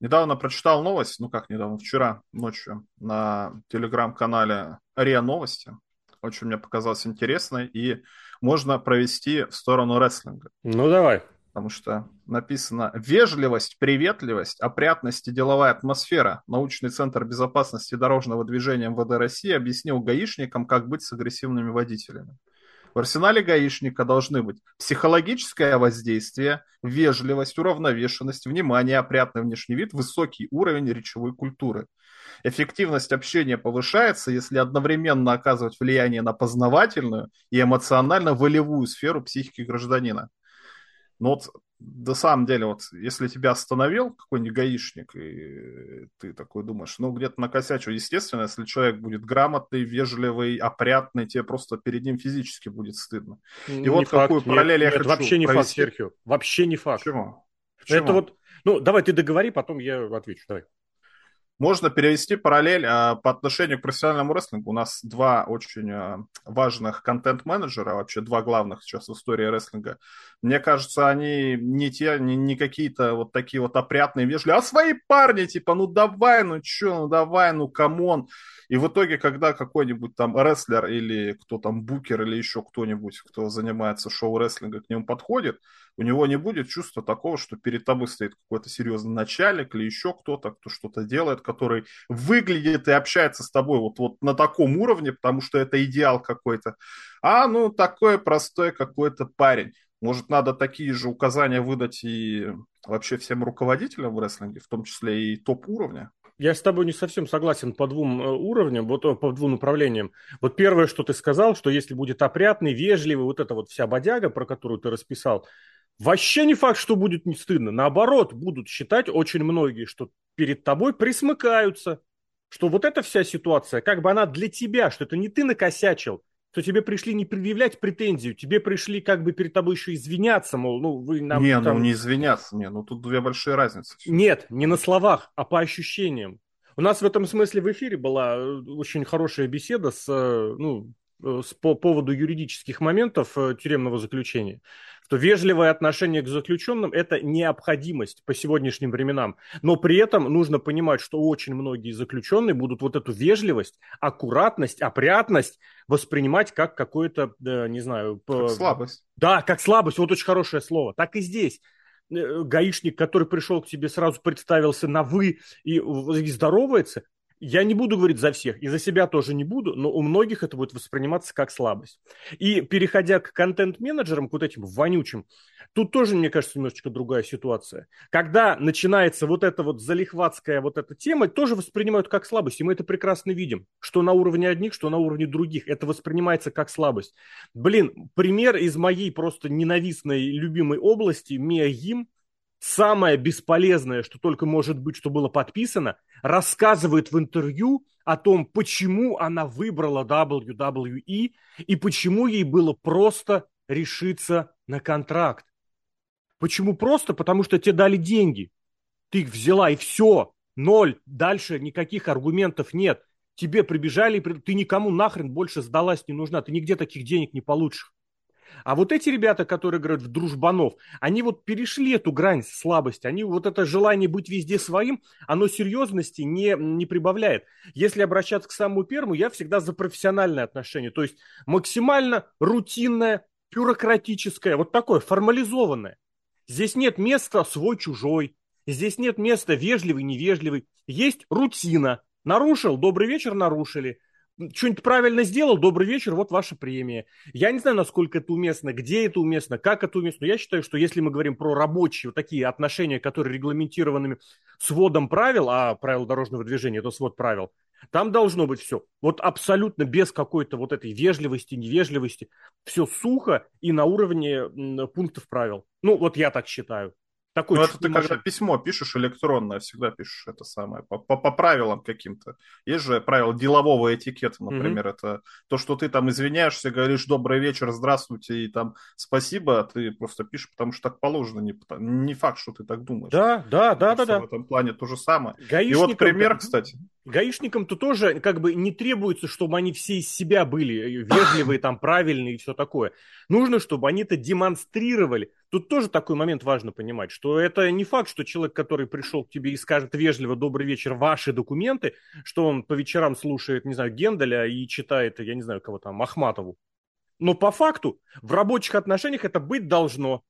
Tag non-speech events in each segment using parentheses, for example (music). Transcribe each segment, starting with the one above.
Недавно прочитал новость, ну как недавно, вчера ночью на телеграм-канале РИА Новости. Очень мне показалось интересной, и можно провести в сторону рестлинга. Ну, давай. Потому что написано «Вежливость, приветливость, опрятность и деловая атмосфера. Научный центр безопасности дорожного движения МВД России объяснил гаишникам, как быть с агрессивными водителями». В арсенале гаишника должны быть психологическое воздействие, вежливость, уравновешенность, внимание, опрятный внешний вид, высокий уровень речевой культуры. Эффективность общения повышается, если одновременно оказывать влияние на познавательную и эмоционально-волевую сферу психики гражданина. Но вот на самом деле, вот если тебя остановил какой-нибудь гаишник, и ты такой думаешь, ну, где-то накосячил, естественно, если человек будет грамотный, вежливый, опрятный, тебе просто перед ним физически будет стыдно. И не вот факт, какую параллель нет, я нет, хочу вообще не провести. факт, Серхио, вообще не факт. Почему? Почему? Это вот, ну, давай ты договори, потом я отвечу, давай. Можно перевести параллель а, по отношению к профессиональному рестлингу. У нас два очень а, важных контент-менеджера, вообще два главных сейчас в истории рестлинга. Мне кажется, они не те, не, не какие-то вот такие вот опрятные, вежливые, а свои парни, типа, ну давай, ну чё, ну давай, ну come on. И в итоге, когда какой-нибудь там рестлер или кто там букер или еще кто-нибудь, кто занимается шоу-рестлинга, к нему подходит, у него не будет чувства такого, что перед тобой стоит какой-то серьезный начальник или еще кто-то, кто что-то делает, который выглядит и общается с тобой вот, вот на таком уровне, потому что это идеал какой-то. А, ну, такой простой какой-то парень. Может, надо такие же указания выдать и вообще всем руководителям в рестлинге, в том числе и топ-уровня? Я с тобой не совсем согласен по двум э, уровням, вот э, по двум направлениям. Вот первое, что ты сказал, что если будет опрятный, вежливый, вот эта вот вся бодяга, про которую ты расписал, Вообще не факт, что будет не стыдно. Наоборот, будут считать очень многие, что перед тобой присмыкаются, что вот эта вся ситуация, как бы она для тебя, что это не ты накосячил, что тебе пришли не предъявлять претензию, тебе пришли как бы перед тобой еще извиняться, мол, ну вы нам... Не, ну, там... ну не извиняться, не, ну тут две большие разницы. Нет, не на словах, а по ощущениям. У нас в этом смысле в эфире была э, очень хорошая беседа с, э, ну, по поводу юридических моментов тюремного заключения что вежливое отношение к заключенным – это необходимость по сегодняшним временам. Но при этом нужно понимать, что очень многие заключенные будут вот эту вежливость, аккуратность, опрятность воспринимать как какое-то, не знаю... Как слабость. Да, как слабость. Вот очень хорошее слово. Так и здесь э, гаишник, который пришел к тебе, сразу представился на «вы» и здоровается, я не буду говорить за всех, и за себя тоже не буду, но у многих это будет восприниматься как слабость. И переходя к контент-менеджерам, к вот этим вонючим, тут тоже, мне кажется, немножечко другая ситуация. Когда начинается вот эта вот залихватская вот эта тема, тоже воспринимают как слабость, и мы это прекрасно видим, что на уровне одних, что на уровне других. Это воспринимается как слабость. Блин, пример из моей просто ненавистной любимой области, Мия Гим, самое бесполезное, что только может быть, что было подписано, рассказывает в интервью о том, почему она выбрала WWE и почему ей было просто решиться на контракт. Почему просто? Потому что тебе дали деньги. Ты их взяла, и все. Ноль. Дальше никаких аргументов нет. Тебе прибежали, ты никому нахрен больше сдалась не нужна. Ты нигде таких денег не получишь. А вот эти ребята, которые играют в дружбанов, они вот перешли эту грань слабости. Они вот это желание быть везде своим, оно серьезности не, не прибавляет. Если обращаться к самому первому, я всегда за профессиональное отношение. То есть максимально рутинное, бюрократическое, вот такое формализованное. Здесь нет места свой-чужой. Здесь нет места вежливый-невежливый. Есть рутина. Нарушил, добрый вечер, нарушили что-нибудь правильно сделал, добрый вечер, вот ваша премия. Я не знаю, насколько это уместно, где это уместно, как это уместно. Но я считаю, что если мы говорим про рабочие вот такие отношения, которые регламентированы сводом правил, а правил дорожного движения это свод правил, там должно быть все. Вот абсолютно без какой-то вот этой вежливости, невежливости. Все сухо и на уровне пунктов правил. Ну, вот я так считаю. Такой ну, это ты когда письмо пишешь электронное, всегда пишешь это самое, по, по, по правилам каким-то. Есть же правила делового этикета, например, mm-hmm. это то, что ты там извиняешься, говоришь добрый вечер, здравствуйте и там спасибо, а ты просто пишешь, потому что так положено, не, не факт, что ты так думаешь. Да, да, да, да, да. В этом плане то же самое. Гаишникам... И вот пример, кстати, Гаишникам-то тоже как бы не требуется, чтобы они все из себя были вежливые, там, правильные и все такое. Нужно, чтобы они это демонстрировали. Тут тоже такой момент важно понимать, что это не факт, что человек, который пришел к тебе и скажет вежливо «добрый вечер, ваши документы», что он по вечерам слушает, не знаю, Генделя и читает, я не знаю, кого там, Ахматову. Но по факту в рабочих отношениях это быть должно.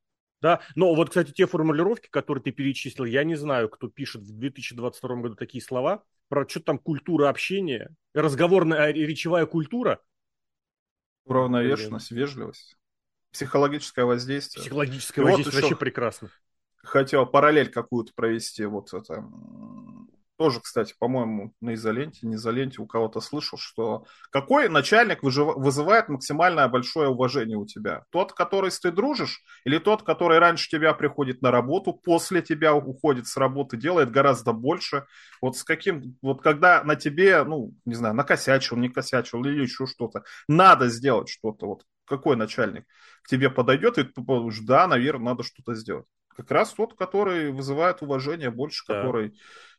Да, но вот, кстати, те формулировки, которые ты перечислил, я не знаю, кто пишет в 2022 году такие слова про что там культура общения, разговорная речевая культура. Уравновешенность, вежливость, психологическое воздействие. Психологическое И воздействие вот вообще прекрасно. Хотел параллель какую-то провести, вот это тоже, кстати, по-моему, на изоленте, не изоленте у кого-то слышал, что какой начальник вызывает максимальное большое уважение у тебя? Тот, который ты дружишь, или тот, который раньше тебя приходит на работу, после тебя уходит с работы, делает гораздо больше? Вот с каким, вот когда на тебе, ну, не знаю, накосячил, не косячил или еще что-то, надо сделать что-то, вот какой начальник к тебе подойдет и ты подумаешь, да, наверное, надо что-то сделать. Как раз тот, который вызывает уважение больше, да. который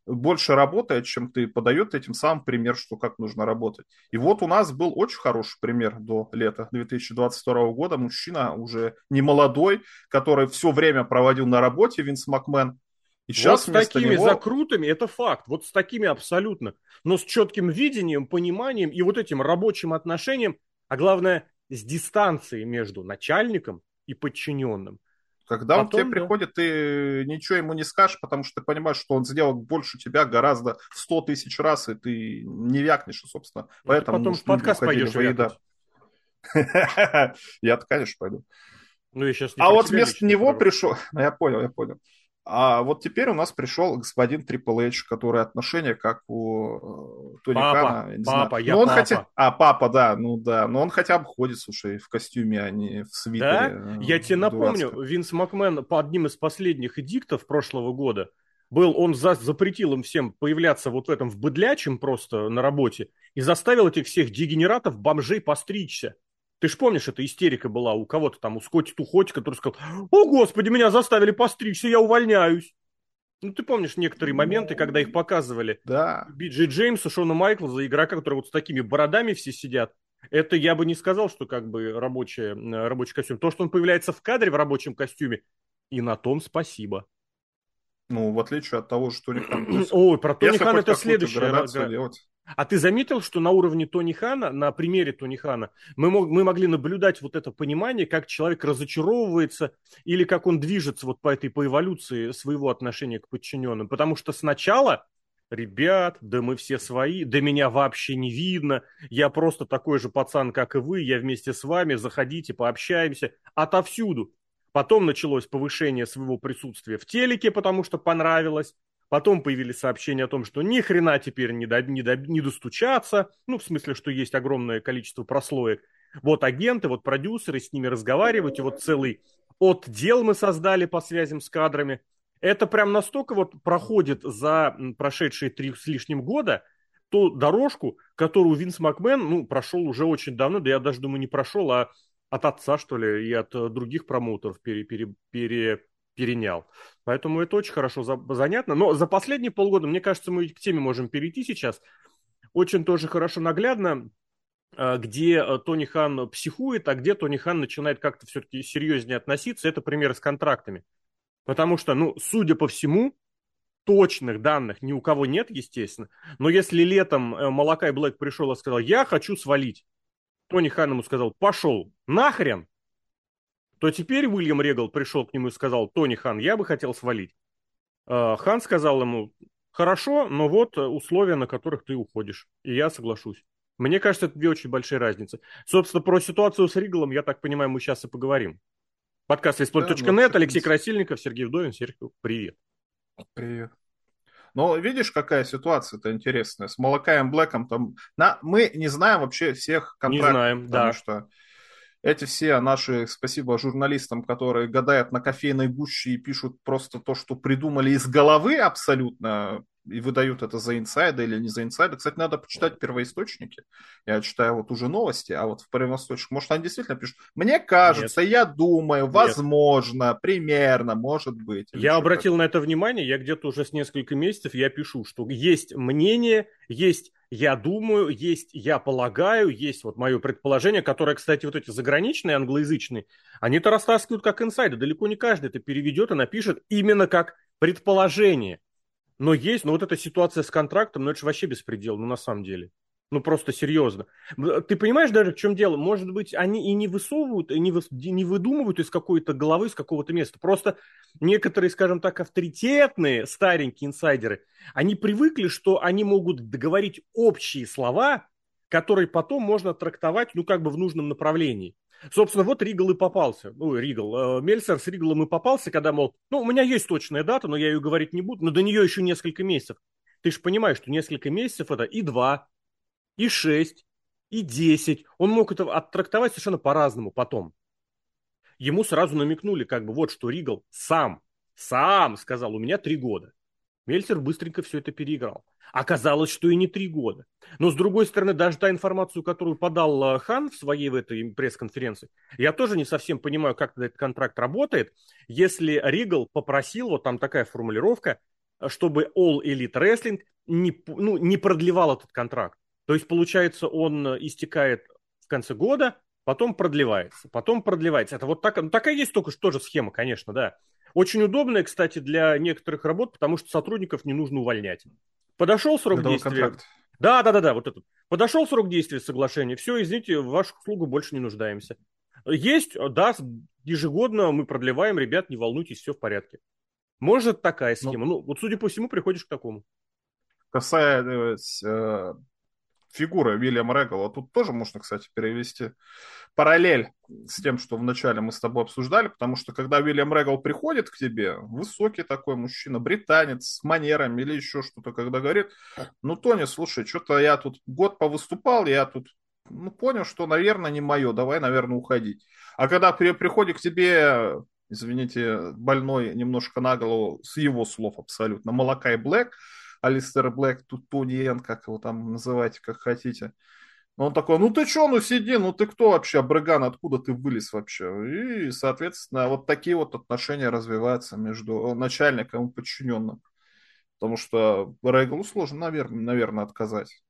больше работает, чем ты, подает этим самым пример, что как нужно работать. И вот у нас был очень хороший пример до лета 2022 года. Мужчина уже не молодой, который все время проводил на работе, Винс Макмен. И сейчас вот с такими него... закрутами, это факт, вот с такими абсолютно, но с четким видением, пониманием и вот этим рабочим отношением, а главное, с дистанцией между начальником и подчиненным. Когда Потом, он к тебе да. приходит, ты ничего ему не скажешь, потому что ты понимаешь, что он сделал больше тебя гораздо в 100 тысяч раз, и ты не вякнешь, собственно. Ну, Поэтому потом в подкаст пойдешь выедать. (laughs) Я-то, конечно, пойду. Ну, я сейчас а вот вместо него пришел... Я понял, я понял. А вот теперь у нас пришел господин Triple H, который отношения как у э, Тони папа, Кана. Папа, я но он папа. Хотя... А, папа, да, ну да. Но он хотя бы ходит, слушай, в костюме, а не в свитере. Да? Э, я тебе напомню, Винс Макмен по одним из последних эдиктов прошлого года был, он за, запретил им всем появляться вот в этом в быдлячем просто на работе и заставил этих всех дегенератов, бомжей постричься. Ты же помнишь, эта истерика была у кого-то там, у Скотти Тухоти, который сказал, о, господи, меня заставили постричься, я увольняюсь. Ну, ты помнишь некоторые ну, моменты, когда их показывали? Да. Биджи Джеймса, Шона Майклза, игрока, которые вот с такими бородами все сидят. Это я бы не сказал, что как бы рабочий, рабочий костюм. То, что он появляется в кадре в рабочем костюме, и на том спасибо. Ну, в отличие от того, что (clears throat) Тони Хан. Ой, про Тони Хан это следующее. Делать. А ты заметил, что на уровне Тони Хана, на примере Тони Хана, мы, мог, мы могли наблюдать вот это понимание, как человек разочаровывается или как он движется вот по этой, по эволюции своего отношения к подчиненным. Потому что сначала, ребят, да мы все свои, да меня вообще не видно, я просто такой же пацан, как и вы, я вместе с вами, заходите, пообщаемся, отовсюду. Потом началось повышение своего присутствия в телеке, потому что понравилось. Потом появились сообщения о том, что ни хрена теперь не, до, не, до, не достучаться. Ну, в смысле, что есть огромное количество прослоек. Вот агенты, вот продюсеры, с ними разговаривать. И вот целый отдел мы создали по связям с кадрами. Это прям настолько вот проходит за прошедшие три с лишним года ту дорожку, которую Винс Макмен, ну, прошел уже очень давно, да я даже думаю, не прошел, а от отца, что ли, и от э, других промоутеров пере, пере, пере, перенял. Поэтому это очень хорошо за, занятно. Но за последние полгода, мне кажется, мы к теме можем перейти сейчас. Очень тоже хорошо наглядно, э, где э, Тони Хан психует, а где Тони Хан начинает как-то все-таки серьезнее относиться. Это пример с контрактами. Потому что, ну, судя по всему, точных данных ни у кого нет, естественно. Но если летом Малакай Блэк пришел и сказал, я хочу свалить, Тони Хан ему сказал, пошел нахрен, то теперь Уильям Регал пришел к нему и сказал, Тони Хан, я бы хотел свалить. А, Хан сказал ему, хорошо, но вот условия, на которых ты уходишь, и я соглашусь. Мне кажется, это две очень большие разницы. Собственно, про ситуацию с Ригалом, я так понимаю, мы сейчас и поговорим. Подкаст Леспорт.нет, да, Алексей Красильников, Сергей Вдовин. Сергей, привет. Привет. Но видишь, какая ситуация-то интересная. С Малакаем Блэком там... На... Мы не знаем вообще всех контрактов. Не знаем, потому да. что эти все наши, спасибо журналистам, которые гадают на кофейной гуще и пишут просто то, что придумали из головы абсолютно, и выдают это за инсайды или не за инсайды. Кстати, надо почитать первоисточники. Я читаю вот уже новости, а вот в первоисточниках, может, они действительно пишут, мне кажется, Нет. я думаю, Нет. возможно, примерно, может быть. Я обратил на это внимание, я где-то уже с несколько месяцев я пишу, что есть мнение, есть я думаю, есть я полагаю, есть вот мое предположение, которое, кстати, вот эти заграничные, англоязычные, они это растаскивают как инсайды. Далеко не каждый это переведет и напишет именно как предположение. Но есть, но вот эта ситуация с контрактом, ну это же вообще беспредел, ну на самом деле. Ну, просто серьезно. Ты понимаешь даже, в чем дело? Может быть, они и не высовывают, и не, вы, не выдумывают из какой-то головы, из какого-то места. Просто некоторые, скажем так, авторитетные старенькие инсайдеры, они привыкли, что они могут договорить общие слова, которые потом можно трактовать, ну, как бы в нужном направлении. Собственно, вот Ригал и попался. Ну, Ригал. Э, Мельцер с Ригалом и попался, когда, мол, ну, у меня есть точная дата, но я ее говорить не буду, но до нее еще несколько месяцев. Ты же понимаешь, что несколько месяцев это и два, и 6, и 10. Он мог это оттрактовать совершенно по-разному потом. Ему сразу намекнули, как бы, вот что Ригал сам, сам сказал, у меня три года. Мельцер быстренько все это переиграл. Оказалось, что и не три года. Но, с другой стороны, даже та информацию, которую подал э, Хан в своей в этой пресс-конференции, я тоже не совсем понимаю, как этот контракт работает. Если Ригал попросил, вот там такая формулировка, чтобы All Elite Wrestling не, ну, не продлевал этот контракт. То есть, получается, он истекает в конце года, потом продлевается, потом продлевается. Это вот так, ну, такая есть только что тоже схема, конечно, да. Очень удобная, кстати, для некоторых работ, потому что сотрудников не нужно увольнять. Подошел срок Это действия. Контракт. Да, да, да, да, вот этот. Подошел срок действия соглашения. Все, извините, в вашу услугу больше не нуждаемся. Есть, да, ежегодно мы продлеваем, ребят, не волнуйтесь, все в порядке. Может такая ну, схема. Ну, ну вот судя по всему, приходишь к такому. Касаясь э, фигура Вильяма Регала. Тут тоже можно, кстати, перевести параллель с тем, что вначале мы с тобой обсуждали, потому что когда Вильям Регал приходит к тебе, высокий такой мужчина, британец, с манерами или еще что-то, когда говорит, ну, Тони, слушай, что-то я тут год повыступал, я тут ну, понял, что, наверное, не мое, давай, наверное, уходить. А когда при, приходит к тебе, извините, больной немножко на голову, с его слов абсолютно, молока и Блэк, Алистер Блэк, тут Туниен, как его там называйте, как хотите. Он такой, ну ты что, ну сиди, ну ты кто вообще, Брыган, откуда ты вылез вообще? И, соответственно, вот такие вот отношения развиваются между начальником и подчиненным. Потому что Рейглу сложно, наверное, наверное, отказать.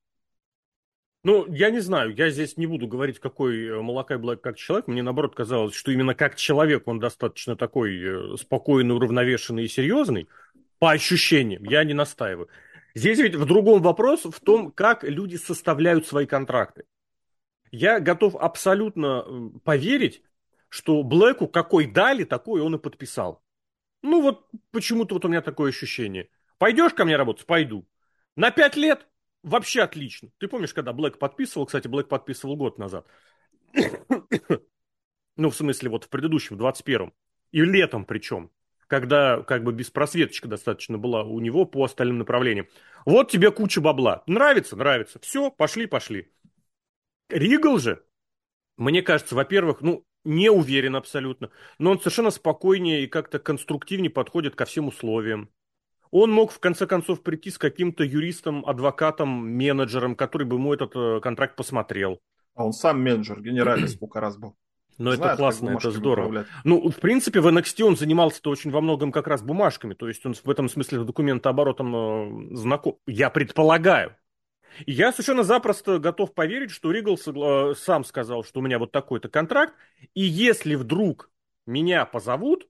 Ну, я не знаю, я здесь не буду говорить, какой э, Малакай Блэк как человек. Мне, наоборот, казалось, что именно как человек он достаточно такой э, спокойный, уравновешенный и серьезный. По ощущениям, я не настаиваю. Здесь ведь в другом вопрос, в том, как люди составляют свои контракты. Я готов абсолютно поверить, что Блэку какой дали, такой он и подписал. Ну вот почему-то вот у меня такое ощущение. Пойдешь ко мне работать? Пойду. На пять лет? Вообще отлично. Ты помнишь, когда Блэк подписывал? Кстати, Блэк подписывал год назад. (coughs) ну, в смысле, вот в предыдущем, в 21-м. И летом причем когда как бы беспросветочка достаточно была у него по остальным направлениям. Вот тебе куча бабла. Нравится? Нравится. Все, пошли, пошли. Ригл же, мне кажется, во-первых, ну, не уверен абсолютно, но он совершенно спокойнее и как-то конструктивнее подходит ко всем условиям. Он мог, в конце концов, прийти с каким-то юристом, адвокатом, менеджером, который бы ему этот э, контракт посмотрел. А он сам менеджер, генеральный сколько раз был. Но Знает, это классно, это здорово. Управлять. Ну, в принципе, в NXT он занимался-то очень во многом как раз бумажками. То есть он в этом смысле документооборотом э, знаком. Я предполагаю. Я совершенно запросто готов поверить, что Ригл э, сам сказал, что у меня вот такой-то контракт. И если вдруг меня позовут,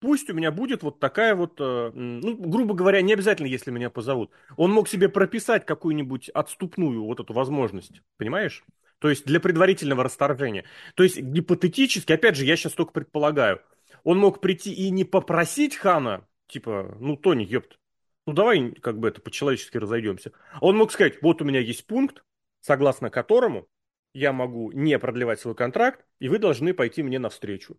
пусть у меня будет вот такая вот, э, ну, грубо говоря, не обязательно, если меня позовут. Он мог себе прописать какую-нибудь отступную вот эту возможность, понимаешь? То есть для предварительного расторжения. То есть гипотетически, опять же, я сейчас только предполагаю, он мог прийти и не попросить Хана, типа, ну, Тони, ёпт, ну, давай как бы это по-человечески разойдемся. Он мог сказать, вот у меня есть пункт, согласно которому я могу не продлевать свой контракт, и вы должны пойти мне навстречу.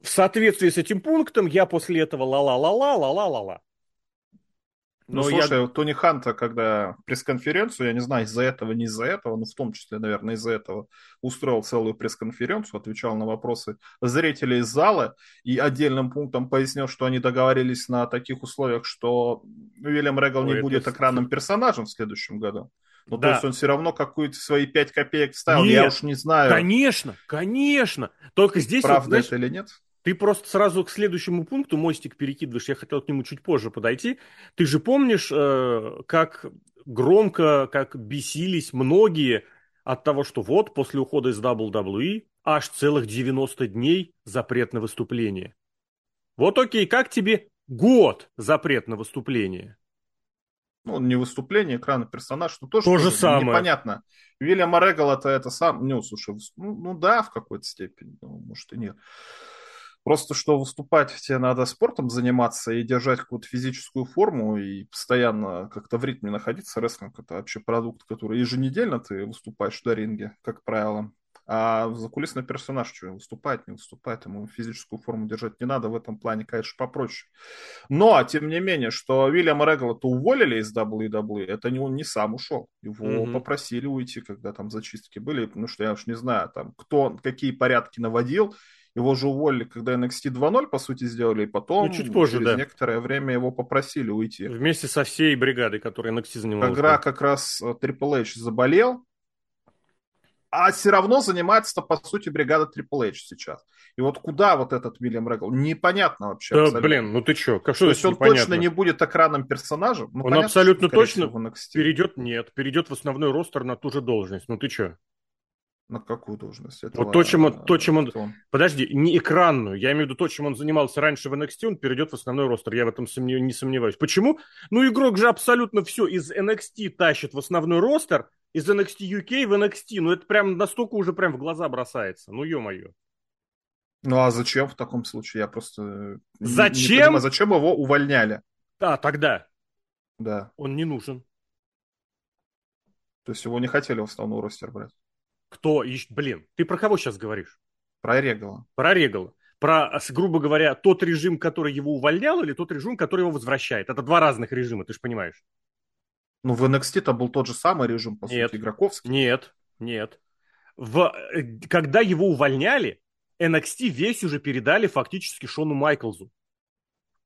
В соответствии с этим пунктом я после этого ла-ла-ла-ла, ла-ла-ла-ла. Ну, Но слушай, я... Тони Ханта, когда пресс-конференцию, я не знаю, из-за этого, не из-за этого, но в том числе, наверное, из-за этого, устроил целую пресс-конференцию, отвечал на вопросы зрителей из зала и отдельным пунктом пояснил, что они договорились на таких условиях, что Уильям Регал не будет экранным персонажем в следующем году. Ну, да. то есть он все равно какую-то свои пять копеек вставил, нет, я уж не знаю. Конечно, конечно. Только здесь... Правда вот, знаешь, это или нет? Ты просто сразу к следующему пункту мостик перекидываешь. Я хотел к нему чуть позже подойти. Ты же помнишь, э, как громко, как бесились многие от того, что вот после ухода из WWE аж целых 90 дней запрет на выступление. Вот окей, как тебе год запрет на выступление? Ну, не выступление, экрана персонаж, что тоже, То же самое. непонятно. Вильям Регал это это сам, ну, слушай, ну, ну да, в какой-то степени, ну, может и нет. Просто что выступать тебе надо спортом заниматься и держать какую-то физическую форму и постоянно как-то в ритме находиться. Рестлинг это вообще продукт, который еженедельно ты выступаешь на ринге, как правило. А закулисный персонаж что, выступать, не выступать, ему физическую форму держать не надо, в этом плане, конечно, попроще. Но, тем не менее, что Уильяма Регала-то уволили из WWE, это не он не сам ушел. Его mm-hmm. попросили уйти, когда там зачистки были, потому что я уж не знаю, там, кто какие порядки наводил, его же уволили, когда NXT 2.0, по сути, сделали, и потом ну, чуть позже, через да. некоторое время его попросили уйти. Вместе со всей бригадой, которая NXT занималась. Когда как раз э, Triple H заболел, а все равно занимается, по сути, бригада Triple H сейчас. И вот куда вот этот Вильям Регл? Непонятно вообще. Да, абсолютно. блин, ну ты что? Как, что То есть он непонятно? точно не будет экранным персонажем? Ну, он понятно, абсолютно точно перейдет, нет, перейдет в основной ростер на ту же должность. Ну ты что? На какую должность? Этого, вот то, чем он, то, чем он... он... Подожди, не экранную. Я имею в виду то, чем он занимался раньше в NXT, он перейдет в основной ростер. Я в этом сомнев... не сомневаюсь. Почему? Ну, игрок же абсолютно все из NXT тащит в основной ростер, из NXT UK в NXT. Ну, это прям настолько уже прям в глаза бросается. Ну, ё-моё. Ну, а зачем в таком случае? Я просто... Зачем? Не, не понимаю, зачем его увольняли? А, тогда. Да. Он не нужен. То есть его не хотели в основной ростер брать? Кто? Блин, ты про кого сейчас говоришь? Про Регала. Про Регала. Про, грубо говоря, тот режим, который его увольнял, или тот режим, который его возвращает. Это два разных режима, ты же понимаешь. Ну, в NXT-то был тот же самый режим, по нет, сути, игроковский. Нет, нет. В, э, когда его увольняли, NXT весь уже передали фактически Шону Майклзу.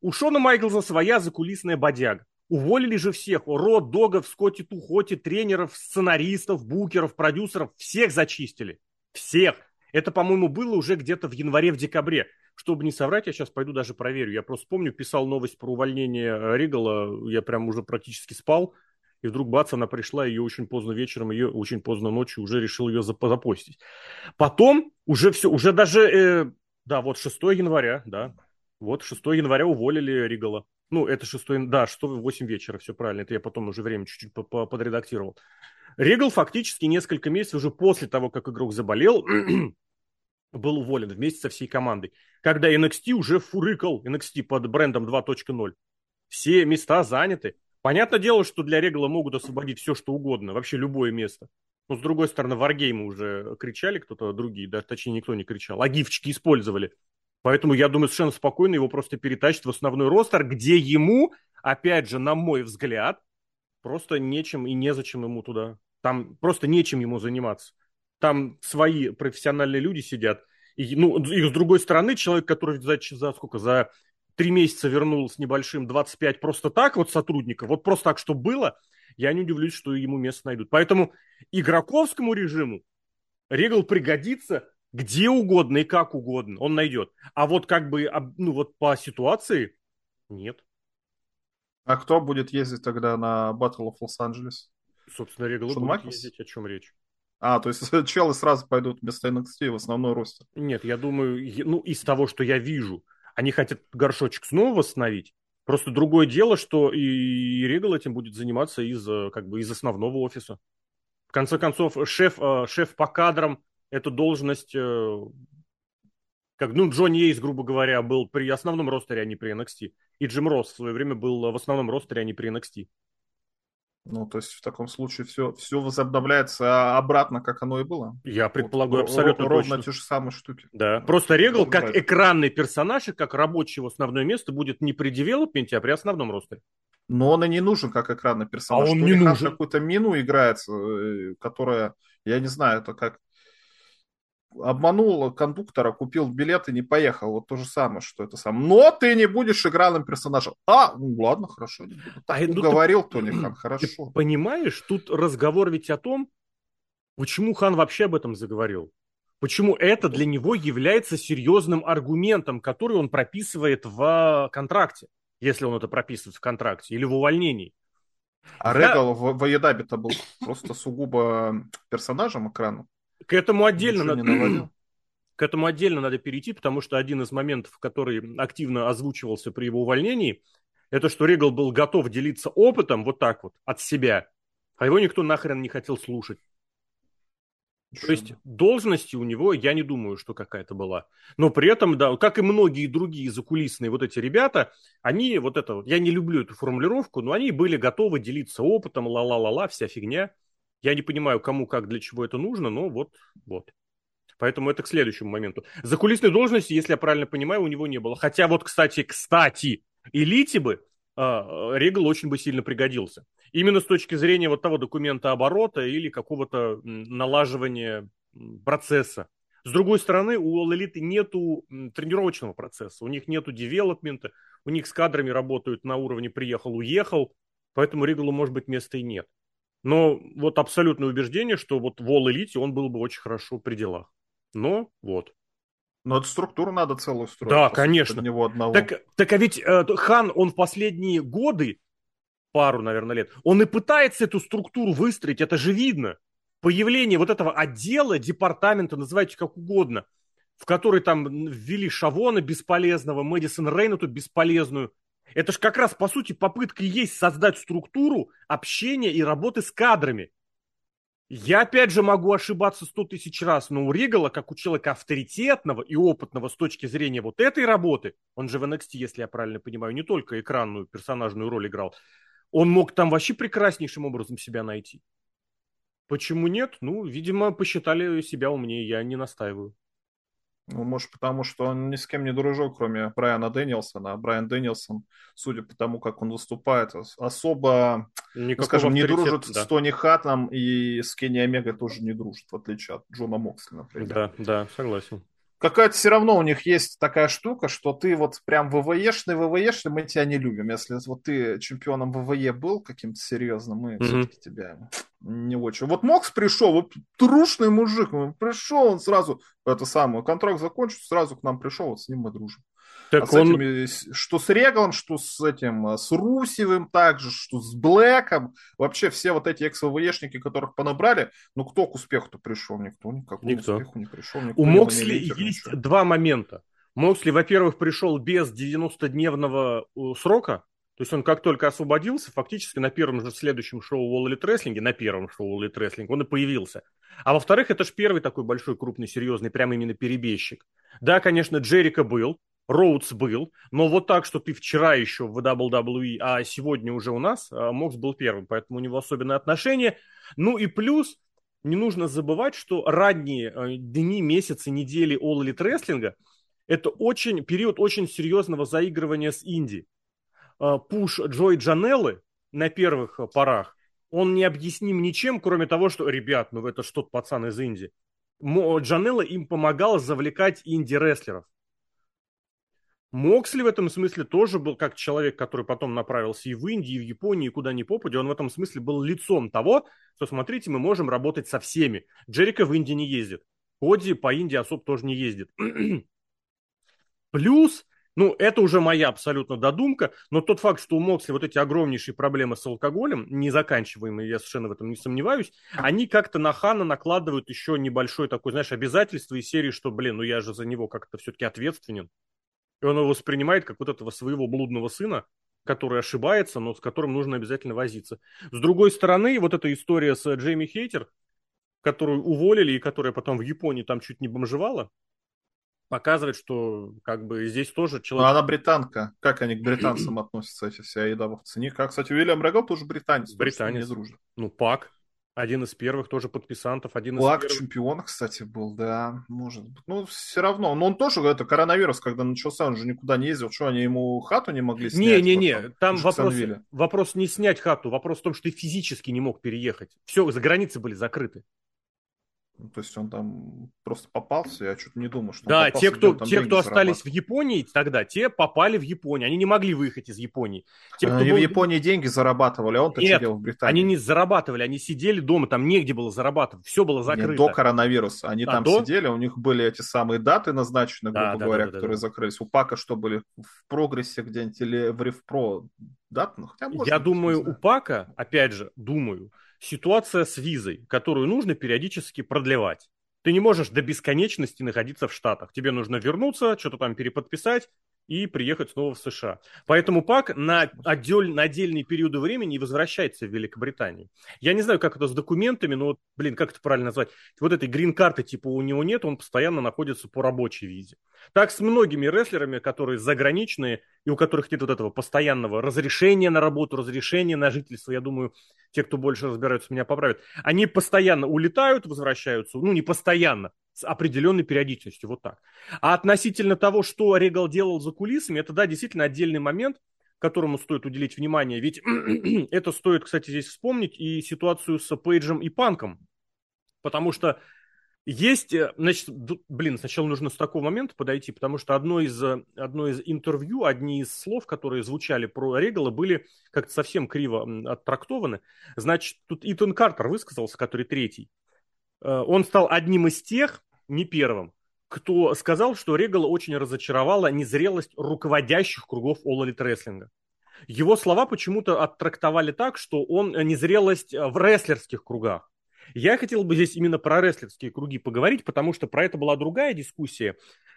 У Шона Майклза своя закулисная бодяга. Уволили же всех. Род, Догов, Скотти Тухоти, тренеров, сценаристов, букеров, продюсеров. Всех зачистили. Всех. Это, по-моему, было уже где-то в январе, в декабре. Чтобы не соврать, я сейчас пойду даже проверю. Я просто помню, писал новость про увольнение Ригала. Я прям уже практически спал. И вдруг, бац, она пришла, ее очень поздно вечером, ее очень поздно ночью уже решил ее запостить. Потом уже все, уже даже, э, да, вот 6 января, да, вот 6 января уволили Ригала. Ну, это 6, да, 6 в 8 вечера, все правильно. Это я потом уже время чуть-чуть подредактировал. Регал фактически несколько месяцев уже после того, как игрок заболел, (clears throat) был уволен вместе со всей командой. Когда NXT уже фурыкал, NXT под брендом 2.0. Все места заняты. Понятное дело, что для Регала могут освободить все, что угодно, вообще любое место. Но, с другой стороны, варгеймы уже кричали кто-то, другие, да, точнее, никто не кричал, а гифчики использовали. Поэтому я думаю, совершенно спокойно его просто перетащат в основной ростер, где ему, опять же, на мой взгляд, просто нечем и незачем ему туда. Там просто нечем ему заниматься. Там свои профессиональные люди сидят. И, ну, и с другой стороны, человек, который за, за сколько, за три месяца вернул с небольшим 25 просто так вот сотрудников, вот просто так, что было, я не удивлюсь, что ему место найдут. Поэтому игроковскому режиму Регал пригодится где угодно и как угодно он найдет. А вот как бы, ну вот по ситуации нет. А кто будет ездить тогда на Battle of Los Angeles? Собственно, Регал будет Майклс? ездить, о чем речь. А, то есть (laughs) челы сразу пойдут вместо NXT в основной ростер? Нет, я думаю, ну, из того, что я вижу, они хотят горшочек снова восстановить. Просто другое дело, что и Регал этим будет заниматься из, э, как бы, из основного офиса. В конце концов, шеф, э, шеф по кадрам эту должность, э, как, ну, Джонни Йейс, грубо говоря, был при основном ростере, а не при NXT. И Джим Росс в свое время был в основном ростере, а не при NXT. Ну, то есть в таком случае все, все возобновляется обратно, как оно и было. Я предполагаю, вот, абсолютно ровно точно. те же самые штуки. Да. Просто Регал как нравится. экранный персонаж и как рабочий основное место будет не при девелопменте, а при основном ростере. Но он и не нужен как экранный персонаж. А он не нужен. Какую-то мину играется, э, которая, я не знаю, это как обманул кондуктора, купил билет и не поехал. Вот то же самое, что это сам. Но ты не будешь игральным персонажем. А, ну ладно, хорошо, не буду. Так а, ну, говорил ты, Тони Хан, хорошо. Ты понимаешь, тут разговор ведь о том, почему Хан вообще об этом заговорил. Почему это для него является серьезным аргументом, который он прописывает в контракте, если он это прописывает в контракте, или в увольнении. А Я... Регал в, в Едабе-то был просто сугубо персонажем экрана. К этому отдельно надо... (clears throat) К этому отдельно надо перейти, потому что один из моментов, который активно озвучивался при его увольнении, это что Регал был готов делиться опытом вот так вот от себя, а его никто нахрен не хотел слушать. Что? То есть должности у него, я не думаю, что какая-то была. Но при этом, да, как и многие другие закулисные вот эти ребята, они вот это я не люблю эту формулировку, но они были готовы делиться опытом, ла-ла-ла-ла, вся фигня. Я не понимаю, кому, как, для чего это нужно, но вот, вот. Поэтому это к следующему моменту. За кулисной должности, если я правильно понимаю, у него не было. Хотя вот, кстати, кстати, элите бы э, Регал очень бы сильно пригодился. Именно с точки зрения вот того документа оборота или какого-то налаживания процесса. С другой стороны, у All Elite нету тренировочного процесса, у них нету девелопмента, у них с кадрами работают на уровне приехал-уехал, поэтому Регалу, может быть, места и нет. Но вот абсолютное убеждение, что вот в All Elite он был бы очень хорошо при делах. Но вот. Но эту структуру надо целую строить. Да, конечно. Него одного. Так, так а ведь э, Хан, он в последние годы, пару, наверное, лет, он и пытается эту структуру выстроить, это же видно. Появление вот этого отдела, департамента, называйте как угодно, в который там ввели Шавона бесполезного, Мэдисон Рейн эту бесполезную, это же как раз, по сути, попытка есть создать структуру общения и работы с кадрами. Я, опять же, могу ошибаться сто тысяч раз, но у Ригала, как у человека авторитетного и опытного с точки зрения вот этой работы, он же в NXT, если я правильно понимаю, не только экранную персонажную роль играл, он мог там вообще прекраснейшим образом себя найти. Почему нет? Ну, видимо, посчитали себя умнее, я не настаиваю. Ну, может, потому что он ни с кем не дружил, кроме Брайана Дэнилсона. А Брайан Дэнилсон, судя по тому, как он выступает, особо, ну, скажем, не дружит да. с Тони Хатом и с Кенни Омега тоже не дружит, в отличие от Джона Моксли, например. Да, да, согласен какая-то все равно у них есть такая штука, что ты вот прям ВВЕшный, ВВЕшный, мы тебя не любим. Если вот ты чемпионом ВВЕ был каким-то серьезным, мы mm-hmm. все-таки тебя не очень. Вот Мокс пришел, вот трушный мужик, пришел он сразу, это самое, контракт закончится, сразу к нам пришел, вот с ним мы дружим. Так а он... этими, что с Регалом, что с этим, а, с Русевым также, что с Блэком, вообще все вот эти экс-ВВЕшники, которых понабрали, ну кто к успеху-то пришел? Никто, никакому никто. успеху не пришел. Никто У Моксли есть ничего. два момента. Моксли, во-первых, пришел без 90-дневного э, срока, то есть он как только освободился, фактически на первом же следующем шоу Elite Wrestling, на первом шоу Elite Wrestling, он и появился. А во-вторых, это же первый такой большой, крупный, серьезный, прям именно перебежчик. Да, конечно, Джерика был, Роудс был, но вот так, что ты вчера еще в WWE, а сегодня уже у нас, а, Мокс был первым, поэтому у него особенное отношение. Ну и плюс, не нужно забывать, что ранние а, дни, месяцы, недели All Elite Wrestling это очень, период очень серьезного заигрывания с Инди. А, пуш Джой Джанеллы на первых порах, он не объясним ничем, кроме того, что, ребят, ну это что-то пацан из Инди. Джанелла им помогал завлекать инди-рестлеров. Моксли в этом смысле тоже был как человек, который потом направился и в Индии, и в Японии, и куда ни попади. Он в этом смысле был лицом того, что, смотрите, мы можем работать со всеми. Джерика в Индии не ездит. Коди по Индии особо тоже не ездит. (clears throat) Плюс, ну, это уже моя абсолютно додумка, но тот факт, что у Моксли вот эти огромнейшие проблемы с алкоголем, незаканчиваемые, я совершенно в этом не сомневаюсь, они как-то на Хана накладывают еще небольшое такое, знаешь, обязательство из серии, что, блин, ну я же за него как-то все-таки ответственен. И он его воспринимает как вот этого своего блудного сына, который ошибается, но с которым нужно обязательно возиться. С другой стороны, вот эта история с Джейми Хейтер, которую уволили и которая потом в Японии там чуть не бомжевала, показывает, что как бы здесь тоже Ну, человек... она британка. Как они к британцам (clears throat) относятся, эти все айдабовцы? Никак. Кстати, Уильям Регал тоже британец. Британец. Не дружит. Ну, Пак, один из первых тоже подписантов, один из Плак первых. чемпион, кстати, был, да, может быть. Ну, все равно. Но он тоже, это коронавирус, когда начался, он же никуда не ездил. Что, они ему хату не могли снять? Не-не-не, там вопрос, вопрос не снять хату, вопрос в том, что ты физически не мог переехать. Все, за границы были закрыты. Ну, То есть он там просто попался, я что-то не думаю, что Да, попался, те, кто, те, кто остались в. Японии тогда, те попали в Японию. Они не могли выехать из Японии. Те, кто Они был- в Японии деньги зарабатывали, а он-то Нет, делал в Британии? Они не зарабатывали, они сидели дома, там негде было зарабатывать, все было Нет, закрыто. до коронавируса. Они А, там до? сидели, у них были эти самые даты назначены, грубо Да, да, говоря, да, да, которые да. закрылись. У Пака что были в прогрессе где-нибудь или в Ревпро даты? Ну, хотя, может Я думаю, у. Пака, опять же, думаю, ситуация с визой, которую нужно периодически продлевать. Ты не можешь до бесконечности находиться в Штатах. Тебе нужно вернуться, что-то там переподписать и приехать снова в США. Поэтому ПАК на, отдель, на отдельные периоды времени возвращается в Великобританию. Я не знаю, как это с документами, но, блин, как это правильно назвать? Вот этой грин-карты типа у него нет, он постоянно находится по рабочей визе. Так с многими рестлерами, которые заграничные и у которых нет вот этого постоянного разрешения на работу, разрешения на жительство, я думаю, те, кто больше разбираются, меня поправят, они постоянно улетают, возвращаются, ну не постоянно, с определенной периодичностью, вот так. А относительно того, что Регал делал за кулисами, это, да, действительно отдельный момент, которому стоит уделить внимание. Ведь (clears throat) это стоит, кстати, здесь вспомнить и ситуацию с Пейджем и Панком. Потому что есть, э, значит, блин, сначала нужно с такого момента подойти, потому что одно из, э, одно из интервью, одни из слов, которые звучали про Регала, были как-то совсем криво оттрактованы. Значит, тут Итан Картер высказался, который третий. Э, Он стал одним из тех, не первым, кто сказал, что Регала очень разочаровала незрелость руководящих кругов Elite Wrestling. Его слова почему-то оттрактовали так, что он незрелость э, в рестлерских кругах. Я хотел бы здесь именно про рестлерские круги поговорить, потому что про это была другая дискуссия.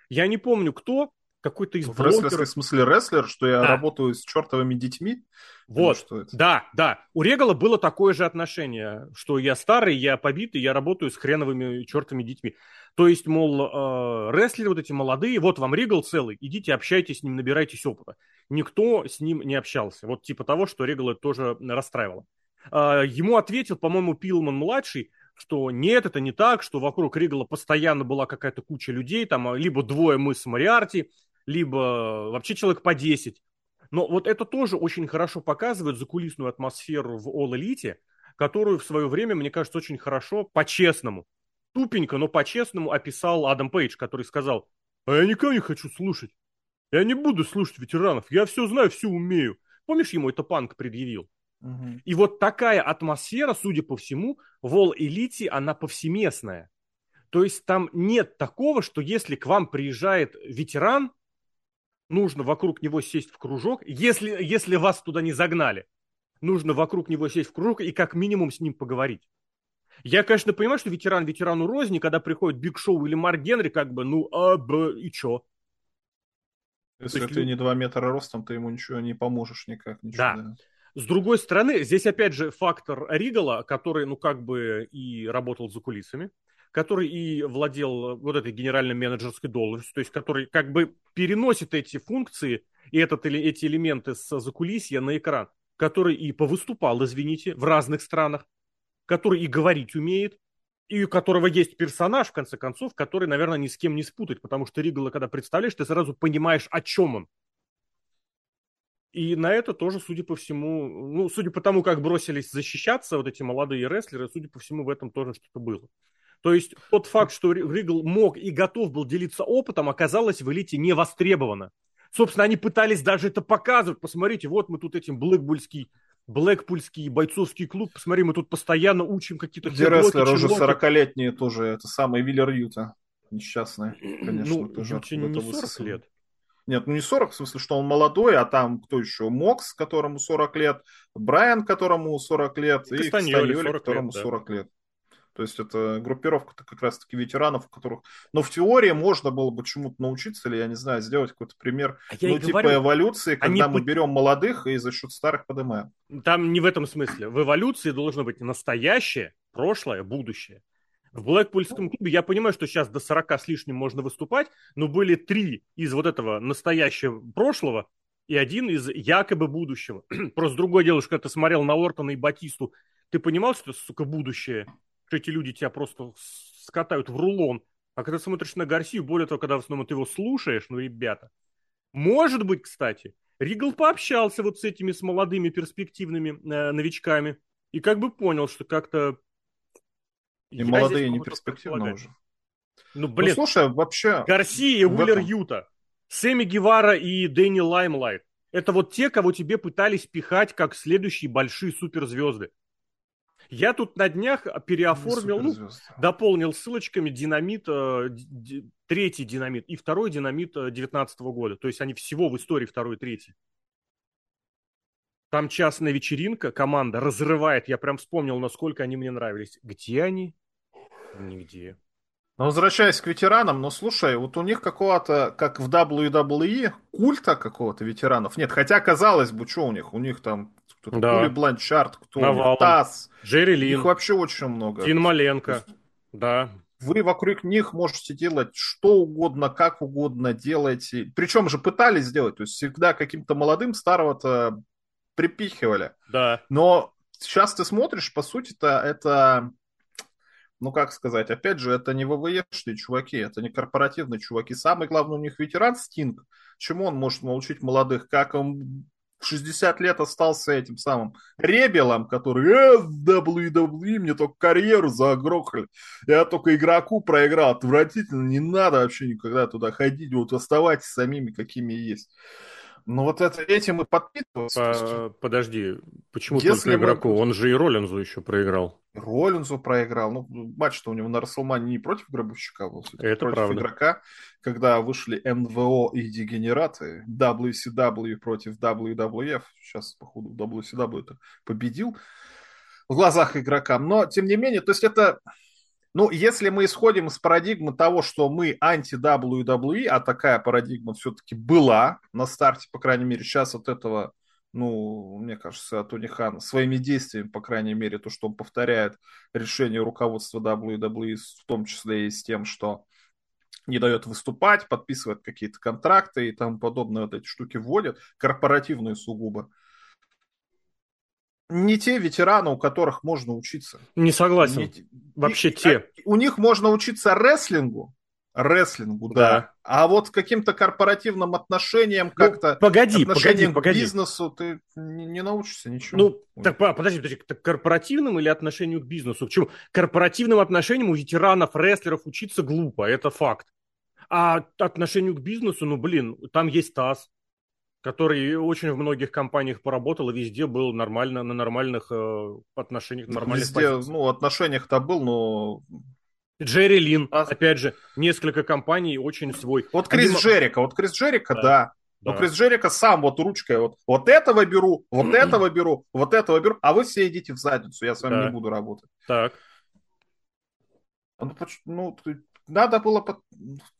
Я не помню, кто, какой-то из В блогеров. смысле рестлер, что я Да. работаю с чертовыми детьми? Вот, что это? да, да. У Регала было такое же отношение, что я старый, я побитый, я работаю с хреновыми чертовыми детьми. То есть, мол, э, рестлеры вот эти молодые, вот вам Регал целый, идите общайтесь с ним, набирайтесь опыта. Никто с ним не общался. Вот типа того, что Регала тоже расстраивало. А, Ему ответил, по-моему, Пилман-младший, что нет, это не так, что вокруг Ригала постоянно была какая-то куча людей, там а, либо двое мы с Мариарти, либо вообще человек по 10. Но вот это тоже очень хорошо показывает закулисную атмосферу в All Elite, которую в свое время, мне кажется, очень хорошо, по-честному, тупенько, но по-честному описал Адам Пейдж, который сказал, а я никого не хочу слушать. Я не буду слушать ветеранов, я все знаю, все умею. Помнишь, ему это Панк предъявил? Мгм. И вот такая атмосфера, судя по всему, в All Elite, она повсеместная. То есть там нет такого, что если к вам приезжает ветеран, нужно вокруг него сесть в кружок, если, если вас туда не загнали, нужно вокруг него сесть в кружок и как минимум с ним поговорить. Я, конечно, понимаю, что ветеран ветерану розни, когда приходит Биг Шоу или Марк Генри, как бы, ну, а, б, и чё? Если есть ты не 2 метра ростом, ты ему ничего не поможешь никак. Ничего, Да. С другой стороны, здесь опять же фактор Ригала, который, ну, как бы и работал за кулисами, который и владел вот этой генеральной менеджерской должностью, то есть который как бы переносит эти функции и этот, или- эти элементы с закулисья на экран, который и повыступал, извините, в разных странах, который и говорить умеет, и у которого есть персонаж, в конце концов, который, наверное, ни с кем не спутать, потому что Ригала, когда представляешь, ты сразу понимаешь, о чем он. И на это тоже, судя по всему, ну, судя по тому, как бросились защищаться вот эти молодые рестлеры, судя по всему, в этом тоже что-то было. То есть тот факт, что Ри- Ригл мог и готов был делиться опытом, оказалось в элите не востребовано. Собственно, они пытались даже это показывать. Посмотрите, вот мы тут этим Блэкбульский, Блэкпульский бойцовский клуб, посмотри, мы тут постоянно учим какие-то Где хедлоки, рестлер уже чинлоки. 40-летние тоже, это самый Виллер Юта. Несчастный, конечно, Ну, тоже Юте не 40 высосал. лет. Нет, ну не 40, в смысле, что он молодой, а там кто еще? Мокс, которому 40 лет, Брайан, которому 40 лет, и Кастаньоли, Кастаньоли, 40 которому лет, да. 40 лет. То есть это группировка-то как раз-таки ветеранов, у которых... Но в теории можно было бы чему-то научиться, или, я не знаю, сделать какой-то пример, А ну, типа говорю, эволюции, они когда мы пы- берем молодых и за счет старых поднимаем. Там не в этом смысле. В эволюции должно быть настоящее, прошлое, будущее. В Блэкпульском клубе я понимаю, что сейчас до 40 с лишним можно выступать, но были три из вот этого настоящего прошлого и один из якобы будущего. (clears throat) Просто другое дело, что когда ты смотрел на Ортона и Батисту, ты понимал, что это, сука, будущее? Что эти люди тебя просто скатают в рулон. А когда смотришь на Гарсию, более того, когда в основном ты его слушаешь, ну, ребята, может быть, кстати, Ригл пообщался вот с этими, с молодыми перспективными э, новичками и как бы понял, что как-то... И молодые не перспективны уже. Ну, блин, ну, слушай, вообще... Гарсия и Уиллер Юта, Сэмми Гевара и Дэнни Лаймлайт. Это вот те, кого тебе пытались пихать как следующие большие суперзвезды. Я тут на днях переоформил, ну, дополнил ссылочками динамит, э, третий динамит и второй динамит 19 э, года. То есть они всего в истории второй и третий. Там частная вечеринка, команда разрывает. Я прям вспомнил, насколько они мне нравились. Где они? Нигде. Но возвращаясь к ветеранам, ну слушай, вот у них какого-то, как в WWE, культа какого-то ветеранов нет. Хотя, казалось бы, что у них? У них там кто-то да. Кули Бланчард, кто Навалом. Тасс. Джерри Лин. Их вообще очень много. Тин Маленко. Да. Вы вокруг них можете делать что угодно, как угодно делайте. Причем же пытались сделать. То есть всегда каким-то молодым старого-то припихивали. Да. Но сейчас ты смотришь, по сути-то это ну как сказать, опять же, это не ВВЕшные чуваки, это не корпоративные чуваки. Самый главный у них ветеран Стинг. Чему он может научить молодых? Как он в 60 лет остался этим самым ребелом, который э, WWE, мне только карьеру загрохали. Я только игроку проиграл. Отвратительно, не надо вообще никогда туда ходить. Вот оставайтесь самими, какими есть. Ну вот это, этим и подпитываться. По, подожди, почему Если только игроку? Мы... Он же и Роллинзу еще проиграл. Роллинзу проиграл. Ну, матч-то у него на Расселмане не против Гробовщика был, это против правда. игрока, когда вышли МВО и дегенераты, WCW против WWF. Сейчас, походу, WCW это победил в глазах игрока. Но, тем не менее, то есть это ну, если мы исходим из парадигмы того, что мы анти-WWE, а такая парадигма все-таки была на старте, по крайней мере, сейчас от этого, ну, мне кажется, Тони Хан своими действиями, по крайней мере, то, что он повторяет решение руководства WWE, в том числе и с тем, что не дает выступать, подписывает какие-то контракты и тому подобное, вот эти штуки вводят, корпоративные сугубо не те ветераны, у которых можно учиться. Не согласен. Не, Вообще и, те. У них можно учиться рестлингу, рестлингу, да. да. А вот каким-то корпоративным отношениям, ну, как-то погоди, отношениям погоди, к погоди. бизнесу ты не, не научишься ничего. Ну, Ой. так, подожди, подожди, так корпоративным или отношению к бизнесу? Почему? Корпоративным отношениям у ветеранов, рестлеров учиться глупо, это факт. А отношению к бизнесу, ну, блин, там есть ТАСС, который очень в многих компаниях поработал и везде был нормально, на нормальных э, отношениях, нормальных Везде, позициях. ну, отношениях-то был, но... Джерри Лин, а... опять же, несколько компаний очень свой. Вот Крис Один... Джерика, вот Крис Джерика, да. да. Но Крис Джерика сам вот ручкой вот, вот этого беру, вот этого беру, вот этого беру, а вы все идите в задницу, я с вами да. не буду работать. Так. Ну, ну надо было,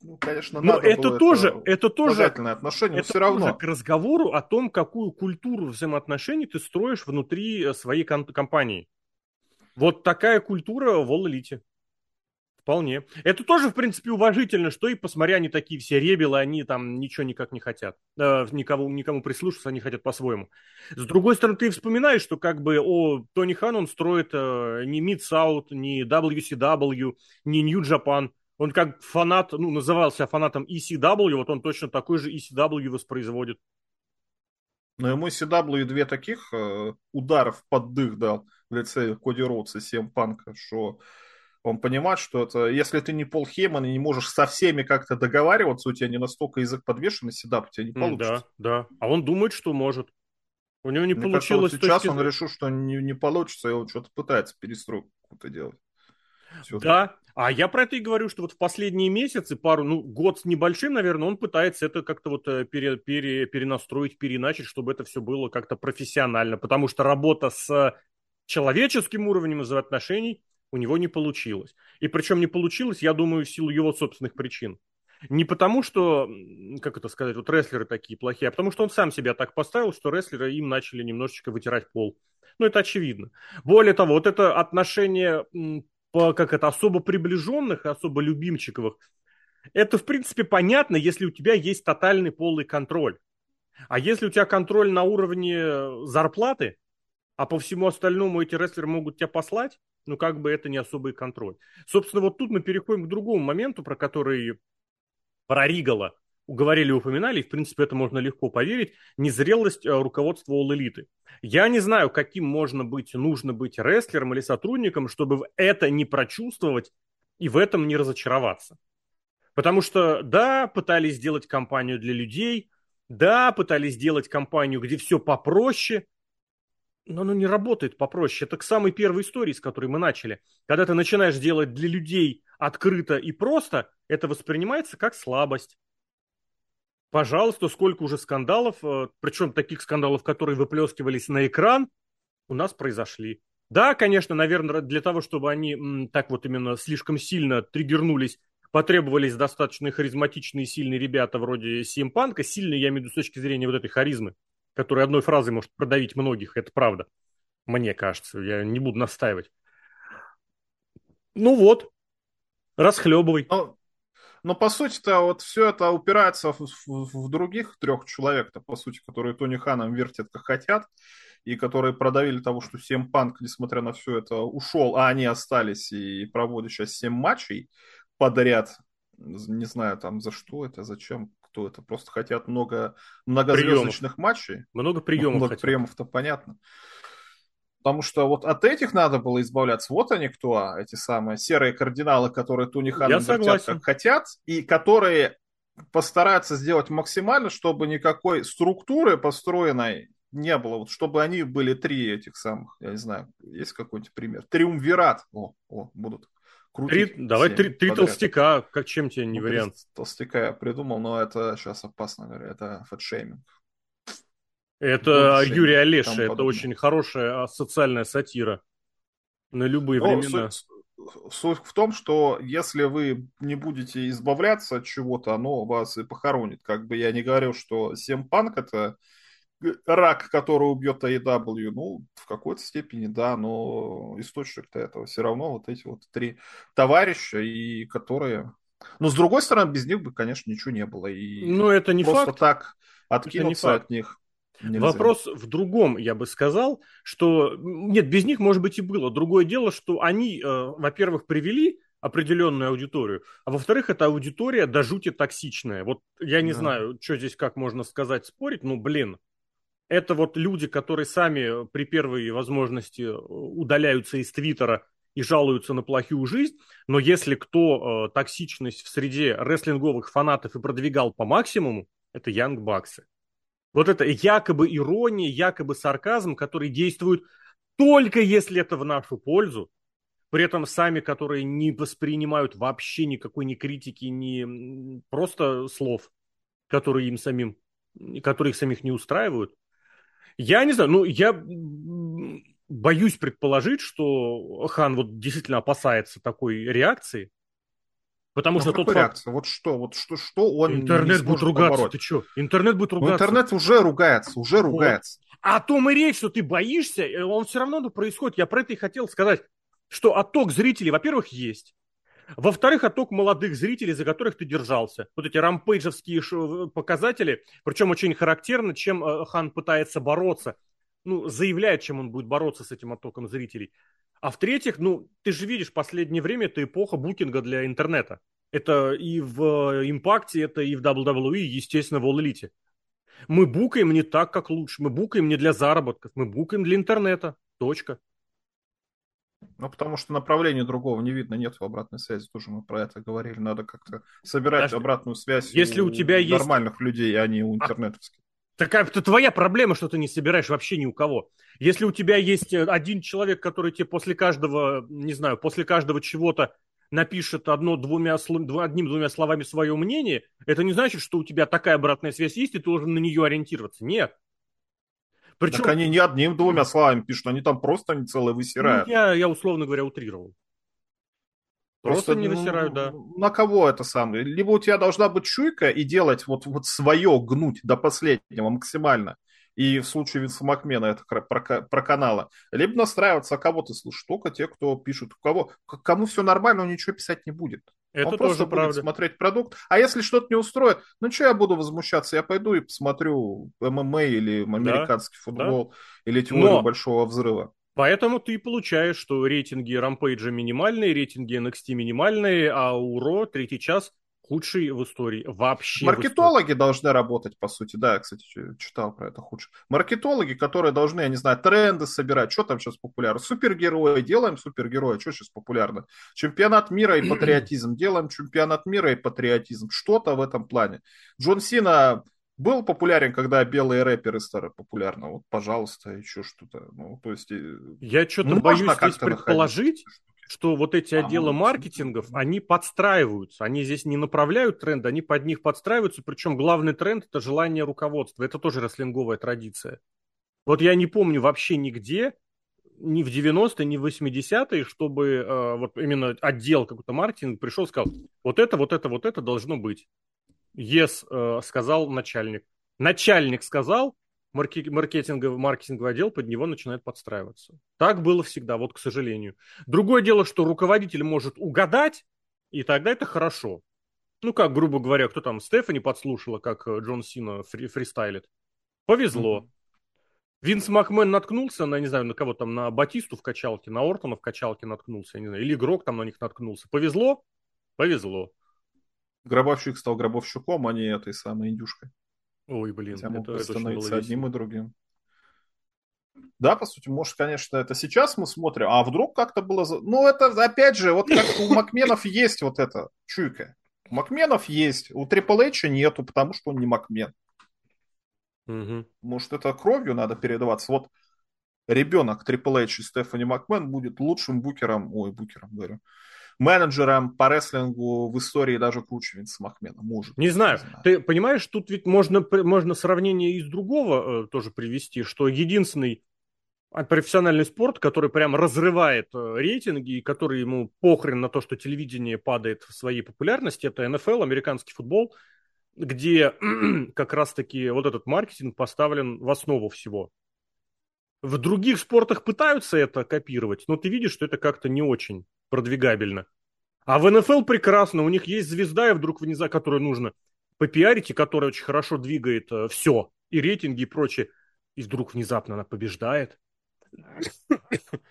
ну, конечно, но надо это было тоже, это, это тоже отношение, это все равно. Тоже к разговору о том, какую культуру взаимоотношений ты строишь внутри э, своей компании. Вот такая культура в Elite. Вполне. Это тоже, в принципе, уважительно, что и посмотря, они такие все ребелы, они там ничего никак не хотят. Э, никому, никому прислушаться они хотят по-своему. С другой стороны, ты вспоминаешь, что как бы о Тони Хан он строит э, не Mid South, не WCW, не New Japan – он как фанат, ну, назывался фанатом ECW, вот он точно такой же ECW воспроизводит. Но ему ECW две таких э, ударов под дых дал в лице Коди Роудса, Сем Панка, что он понимает, что это, если ты не Пол Хейман и не можешь со всеми как-то договариваться, у тебя не настолько язык подвешен, седап у тебя не получится. Да, да. А он думает, что может. У него не Мне получилось. Кажется, вот сейчас он решил, что не, не получится, и он что-то пытается перестройку какую-то делать. Все да, а я про это и говорю, что вот в последние месяцы, пару, ну, год с небольшим, наверное, он пытается это как-то вот э, пере, пере, перенастроить, переначать, чтобы это все было как-то профессионально, потому что работа с человеческим уровнем взаимоотношений у него не получилось. И причем не получилось, я думаю, в силу его собственных причин. Не потому, что, как это сказать, вот рестлеры такие плохие, а потому что он сам себя так поставил, что рестлеры им начали немножечко вытирать пол. Ну, это очевидно. Более того, вот это отношение по, как это, особо приближенных, особо любимчиковых, это, в принципе, понятно, если у тебя есть тотальный полный контроль. А если у тебя контроль на уровне зарплаты, а по всему остальному эти рестлеры могут тебя послать, ну, как бы это не особый контроль. Собственно, вот тут мы переходим к другому моменту, про который про Ригала уговорили и упоминали, и, в принципе, это можно легко поверить, незрелость э, руководства All Elite. Я не знаю, каким можно быть, нужно быть рестлером или сотрудником, чтобы это не прочувствовать и в этом не разочароваться. Потому что, да, пытались сделать компанию для людей, да, пытались сделать компанию, где все попроще, но оно не работает попроще. Это к самой первой истории, с которой мы начали. Когда ты начинаешь делать для людей открыто и просто, это воспринимается как слабость. Пожалуйста, сколько уже скандалов, э, причем таких скандалов, которые выплескивались на экран, у нас произошли. Да, конечно, наверное, для того, чтобы они так вот именно слишком сильно триггернулись, потребовались достаточно харизматичные сильные ребята вроде Симпанка. Сильные, я имею в виду с точки зрения вот этой харизмы который одной фразой может продавить многих, это правда. Мне кажется, я не буду настаивать. Ну вот, расхлебывай. Но, но по сути-то вот все это упирается в, в, в других трех человек-то, по сути, которые Тони Ханом вертят как хотят, и которые продавили того, что Сем Панк, несмотря на все это, ушел, а они остались и проводят сейчас 7 матчей подряд. Не знаю там за что это, зачем, кто это. Просто хотят много многозвездочных матчей. Много приемов. Много приемов-то понятно. Потому что вот от этих надо было избавляться. Вот они кто, а, эти самые серые кардиналы, которые Туни Хан вертят как хотят, и которые постараются сделать максимально, чтобы никакой структуры построенной не было. Вот чтобы они были три этих самых, я не знаю, есть какой-нибудь пример? Триумвират. О, о, будут крутить. Три, давай три, три толстяка, как чем тебе не ну, вариант. Толстяка я придумал, но это сейчас опасно, это фэтшейминг. Это Фэтшейминг, Юрий Олеша, это подобное. очень хорошая а, социальная сатира на любые ну, времена. Суть, суть в том, что если вы не будете избавляться от чего-то, оно вас и похоронит. Как бы я не говорил, что Семпанк это рак, который убьет AEW, ну, в какой-то степени, да, но источник-то этого все равно вот эти вот три товарища, и которые... Но, с другой стороны, без них бы, конечно, ничего не было. И ну, это не просто факт. так откинуться от них Нельзя. Вопрос в другом, я бы сказал, что нет, без них, может быть, и было. Другое дело, что они, э, во-первых, привели определенную аудиторию, а во-вторых, эта аудитория до жути токсичная. Вот я не да. знаю, что здесь как можно сказать, спорить, ну, блин, это вот люди, которые сами при первой возможности э, удаляются из Твиттера и жалуются на плохую жизнь, но если кто э, токсичность в среде рестлинговых фанатов и продвигал по максимуму, это Янг Баксы. Вот это якобы ирония, якобы сарказм, который действует только если это в нашу пользу, при этом сами, которые не воспринимают вообще никакой ни критики, ни просто слов, которые им самим, которые их самих не устраивают, я не знаю, ну, я боюсь предположить, что Хан вот действительно опасается такой реакции. Потому ну, что тот факт... Вот что, вот что, что он Интернет будет ругаться, побороть. ты что? Интернет будет ну, ругаться. Ну, интернет уже ругается, уже вот. ругается. А о том и речь, что ты боишься, э, он все равно происходит. Я про это и хотел сказать, что отток зрителей, во-первых, есть. Во-вторых, отток молодых зрителей, за которых ты держался. Вот эти рампейджевские показатели, причем очень характерно, чем э, Хан пытается бороться. Ну, заявляет, чем он будет бороться с этим оттоком зрителей. А в-третьих, ну, ты же видишь, в последнее время это эпоха букинга для интернета. Это и в э, импакте, это и в WWE, естественно, в All Elite. Мы букаем не так, как лучше. Мы букаем не для заработков, мы букаем для интернета. Точка. Ну, потому что направления другого не видно, нет в обратной связи. Тоже мы про это говорили. Надо как-то собирать Подожди. обратную связь Если у, у тебя нормальных есть... людей, а не у а, интернетовских. А, так это твоя проблема, что ты не собираешь вообще ни у кого. Если у тебя есть э, один человек, который тебе после каждого, не знаю, после каждого чего-то напишет одно-двумя одним-двумя словами свое мнение, это не значит, что у тебя такая обратная связь есть, и ты должен на нее ориентироваться. Нет. Причем... Так они не одним-двумя словами пишут, они там просто они целые высирают. Ну, я, я, условно говоря, утрировал. Просто, просто не высирают, да. На кого это самое? Либо у тебя должна быть чуйка и делать вот, вот свое, гнуть до последнего максимально. и в случае Винса Макмена это про, про канала, либо настраиваться, а кого ты слушаешь, только те, кто пишут, у кого, кому все нормально, он ничего писать не будет. Это он тоже просто правда. будет смотреть продукт. А если что-то не устроит, ну что я буду возмущаться? Я пойду и посмотрю ММА или американский да, футбол, да. или теорию Но... большого взрыва. Поэтому ты получаешь, что рейтинги Рампейджа минимальные, рейтинги NXT минимальные, а у Ро третий час худший в истории. Вообще Маркетологи истории. должны работать, по сути. Да, я, кстати, читал про это худший. Маркетологи, которые должны, я не знаю, тренды собирать. Что там сейчас популярно? Супергерои. Делаем супергероя. Что сейчас популярно? Чемпионат мира и патриотизм. Делаем чемпионат мира и патриотизм. Что-то в этом плане. Джон Сина был популярен, когда белые рэперы стали популярны. Вот, пожалуйста, еще что-то. Ну, то есть... Я что-то ну, боюсь здесь предположить, что вот эти а, отделы маркетингов, они подстраиваются. Они здесь не направляют тренды, они под них подстраиваются. Причем главный тренд – это желание руководства. Это тоже рестлинговая традиция. Вот я не помню вообще нигде, ни в 90-е, ни в 80-е, чтобы э, вот именно отдел какой-то маркетинг пришел и сказал, вот это, вот это, вот это должно быть. Yes, э, сказал начальник. Начальник сказал, маркетинговый, маркетинговый отдел под него начинает подстраиваться. Так было всегда, вот к сожалению. Другое дело, что руководитель может угадать, и тогда это хорошо. Ну, как, грубо говоря, кто там, Стефани подслушала, как э, Джон Сина фри фристайлит. Повезло. Mm-hmm. Винс Макмен наткнулся на, не знаю, на кого там, на Батисту в качалке, на Ортона в качалке наткнулся, я не знаю, или игрок там на них наткнулся. Повезло? Повезло. Гробовщик стал гробовщиком, а не этой самой индюшкой. Ой, блин, Хотя это, это становиться одним и другим. Да, по сути, может, конечно, это сейчас мы смотрим, а вдруг как-то было... Ну, это, опять же, вот как у Макменов (laughs) есть вот это чуйка. У Макменов есть, у Трипл Эйча нету, потому что он не Макмен. Угу. Может, это кровью надо передаваться. Вот ребенок Трипл Эйч и Стефани Макмен будет лучшим букером, ой, букером, говорю, менеджером по рестлингу в истории даже круче Винса Махмена. Может. Не знаю. Не знаю. Ты понимаешь, тут ведь можно, можно сравнение из другого э, тоже привести, что единственный профессиональный спорт, который прям разрывает э, рейтинги и который ему похрен на то, что телевидение падает в своей популярности, это НФЛ, американский футбол, где (clears throat) как раз-таки вот этот маркетинг поставлен в основу всего. В других спортах пытаются это копировать, но ты видишь, что это как-то не очень продвигабельно. А в НФЛ прекрасно, у них есть звезда, и вдруг внезапно, которую нужно попиарить, и которая очень хорошо двигает э, все, и рейтинги, и прочее, и вдруг внезапно она побеждает. (coughs)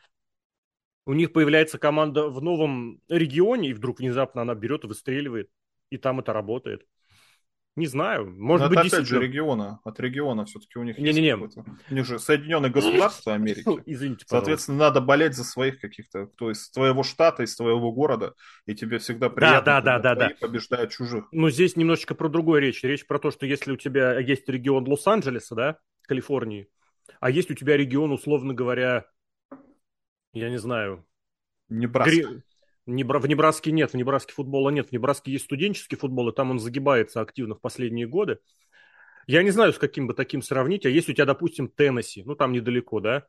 У них появляется команда в новом регионе, и вдруг внезапно она берет и выстреливает, и там это работает. Не знаю, может Но быть, это опять же региона, от региона все-таки у них не, есть не, не. У них же Соединенные Государства (laughs) Америки. Извините, Соответственно, надо болеть за своих каких-то, кто из твоего штата, из твоего города, и тебе всегда приятно, да, да, да, да, да. побеждают чужих. Но здесь немножечко про другое речь. Речь про то, что если у тебя есть регион Лос-Анджелеса, да, Калифорнии, а есть у тебя регион, условно говоря, я не знаю... Небраска. Гри... В Небраске нет, в Небраске футбола нет. В Небраске есть студенческий футбол, и там он загибается активно в последние годы. Я не знаю, с каким бы таким сравнить. А если у тебя, допустим, Теннесси, ну там недалеко, да?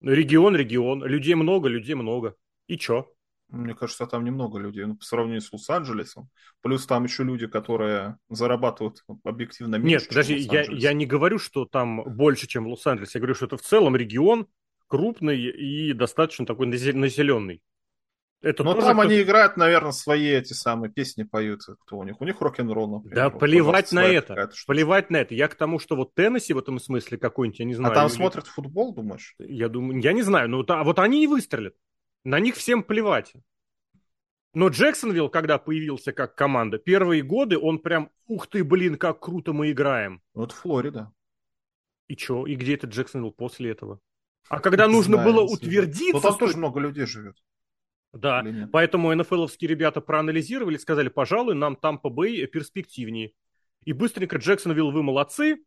Регион, регион. Людей много, людей много. И чё? Мне кажется, там немного людей, ну, по сравнению с Лос-Анджелесом. Плюс там еще люди, которые зарабатывают объективно меньше, Нет, подожди, я, я не говорю, что там больше, чем Лос-Анджелес. Я говорю, что это в целом регион крупный и достаточно такой населенный. Это Но там они играют, наверное, свои эти самые песни поют. Кто у них? У них рок-н-ролл, например. Да, вот, плевать на это. Плевать на это. Я к тому, что вот Теннесси в этом смысле какой-нибудь, я не знаю. А там или... смотрят футбол, думаешь? Я думаю, я не знаю. Но а вот они и выстрелят. На них всем плевать. Но Джексонвилл, когда появился как команда, первые годы он прям, ух ты, блин, как круто мы играем. Вот Флорида. И чё? И где этот Джексонвилл после этого? А когда не нужно знаю, было утвердиться... Ну там тоже много людей живет. Да, поэтому НФЛовские ребята проанализировали, сказали, пожалуй, нам Тампа Бэй перспективнее. И быстренько Джексонвилл, вы молодцы.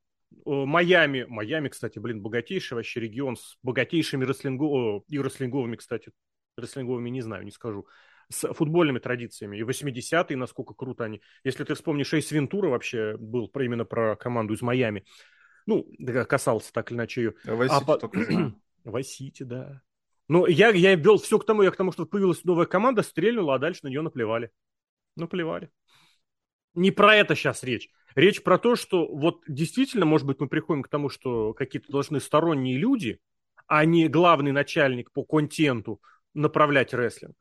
Майами, Майами, кстати, блин, богатейший вообще регион с богатейшими рестлингу... и рестлинговыми, кстати, рестлинговыми не знаю, не скажу, с футбольными традициями. И 80-е, насколько круто они. Если ты вспомнишь, Эйс Вентура вообще был про, именно про команду из Майами. Ну, касался так или иначе ее. Вайсити а, только (clears throat) Вайсити, да. Ну, я, я вел все к тому, я к тому, что появилась новая команда, стрельнула, а дальше на нее наплевали. Наплевали. Не про это сейчас речь. Речь про то, что вот действительно, может быть, мы приходим к тому, что какие-то должны сторонние люди, а не главный начальник по контенту направлять рестлинг.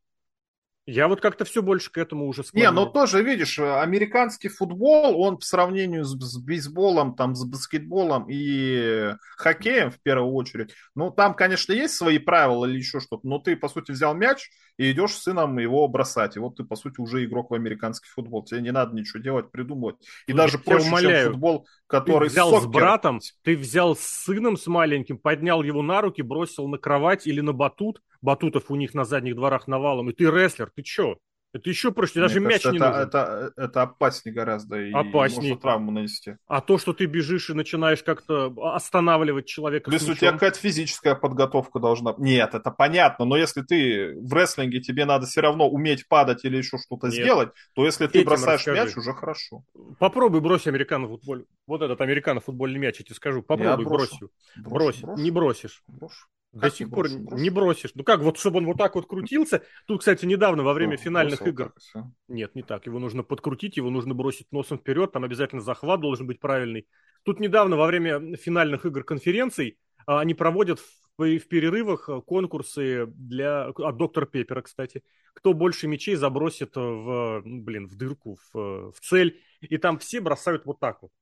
Я вот как-то все больше к этому уже склоняюсь. Не, но тоже, видишь, американский футбол, он по сравнению с, с бейсболом, там, с баскетболом и хоккеем, в первую очередь, ну, там, конечно, есть свои правила или еще что-то, но ты, по сути, взял мяч и идешь с сыном его бросать. И вот ты, по сути, уже игрок в американский футбол. Тебе не надо ничего делать, придумывать. И ну, даже проще, умоляю. чем футбол, который ты взял сокер. с братом, ты взял с сыном, с маленьким, поднял его на руки, бросил на кровать или на батут, батутов у них на задних дворах навалом, и ты рестлер, ты чё? Это еще проще, даже Мне мяч кажется, не это, нужен. Это, это опаснее гораздо. И опаснее. Может травму нанести. А то, что ты бежишь и начинаешь как-то останавливать человека Плюс у тебя какая-то физическая подготовка должна... Нет, это понятно, но если ты в рестлинге, тебе надо все равно уметь падать или еще что-то сделать, то если ты Этим бросаешь расскажи. мяч, уже хорошо. Попробуй брось американо футболь. Вот этот американо футбольный мяч, я тебе скажу. Попробуй, брось. Брось. брось. Не бросишь. Брошу. До как сих пор бросишь? не бросишь. Ну как, вот чтобы он вот так вот крутился. Тут, кстати, недавно во время ну, финальных игр... Так, Нет, не так. Его нужно подкрутить, его нужно бросить носом вперед. Там обязательно захват должен быть правильный. Тут недавно во время финальных игр конференций а, они проводят в, в перерывах а, конкурсы для от доктора Пеппера, кстати. Кто больше мячей забросит в, ну, блин, в дырку, в, в цель. И там все бросают вот так вот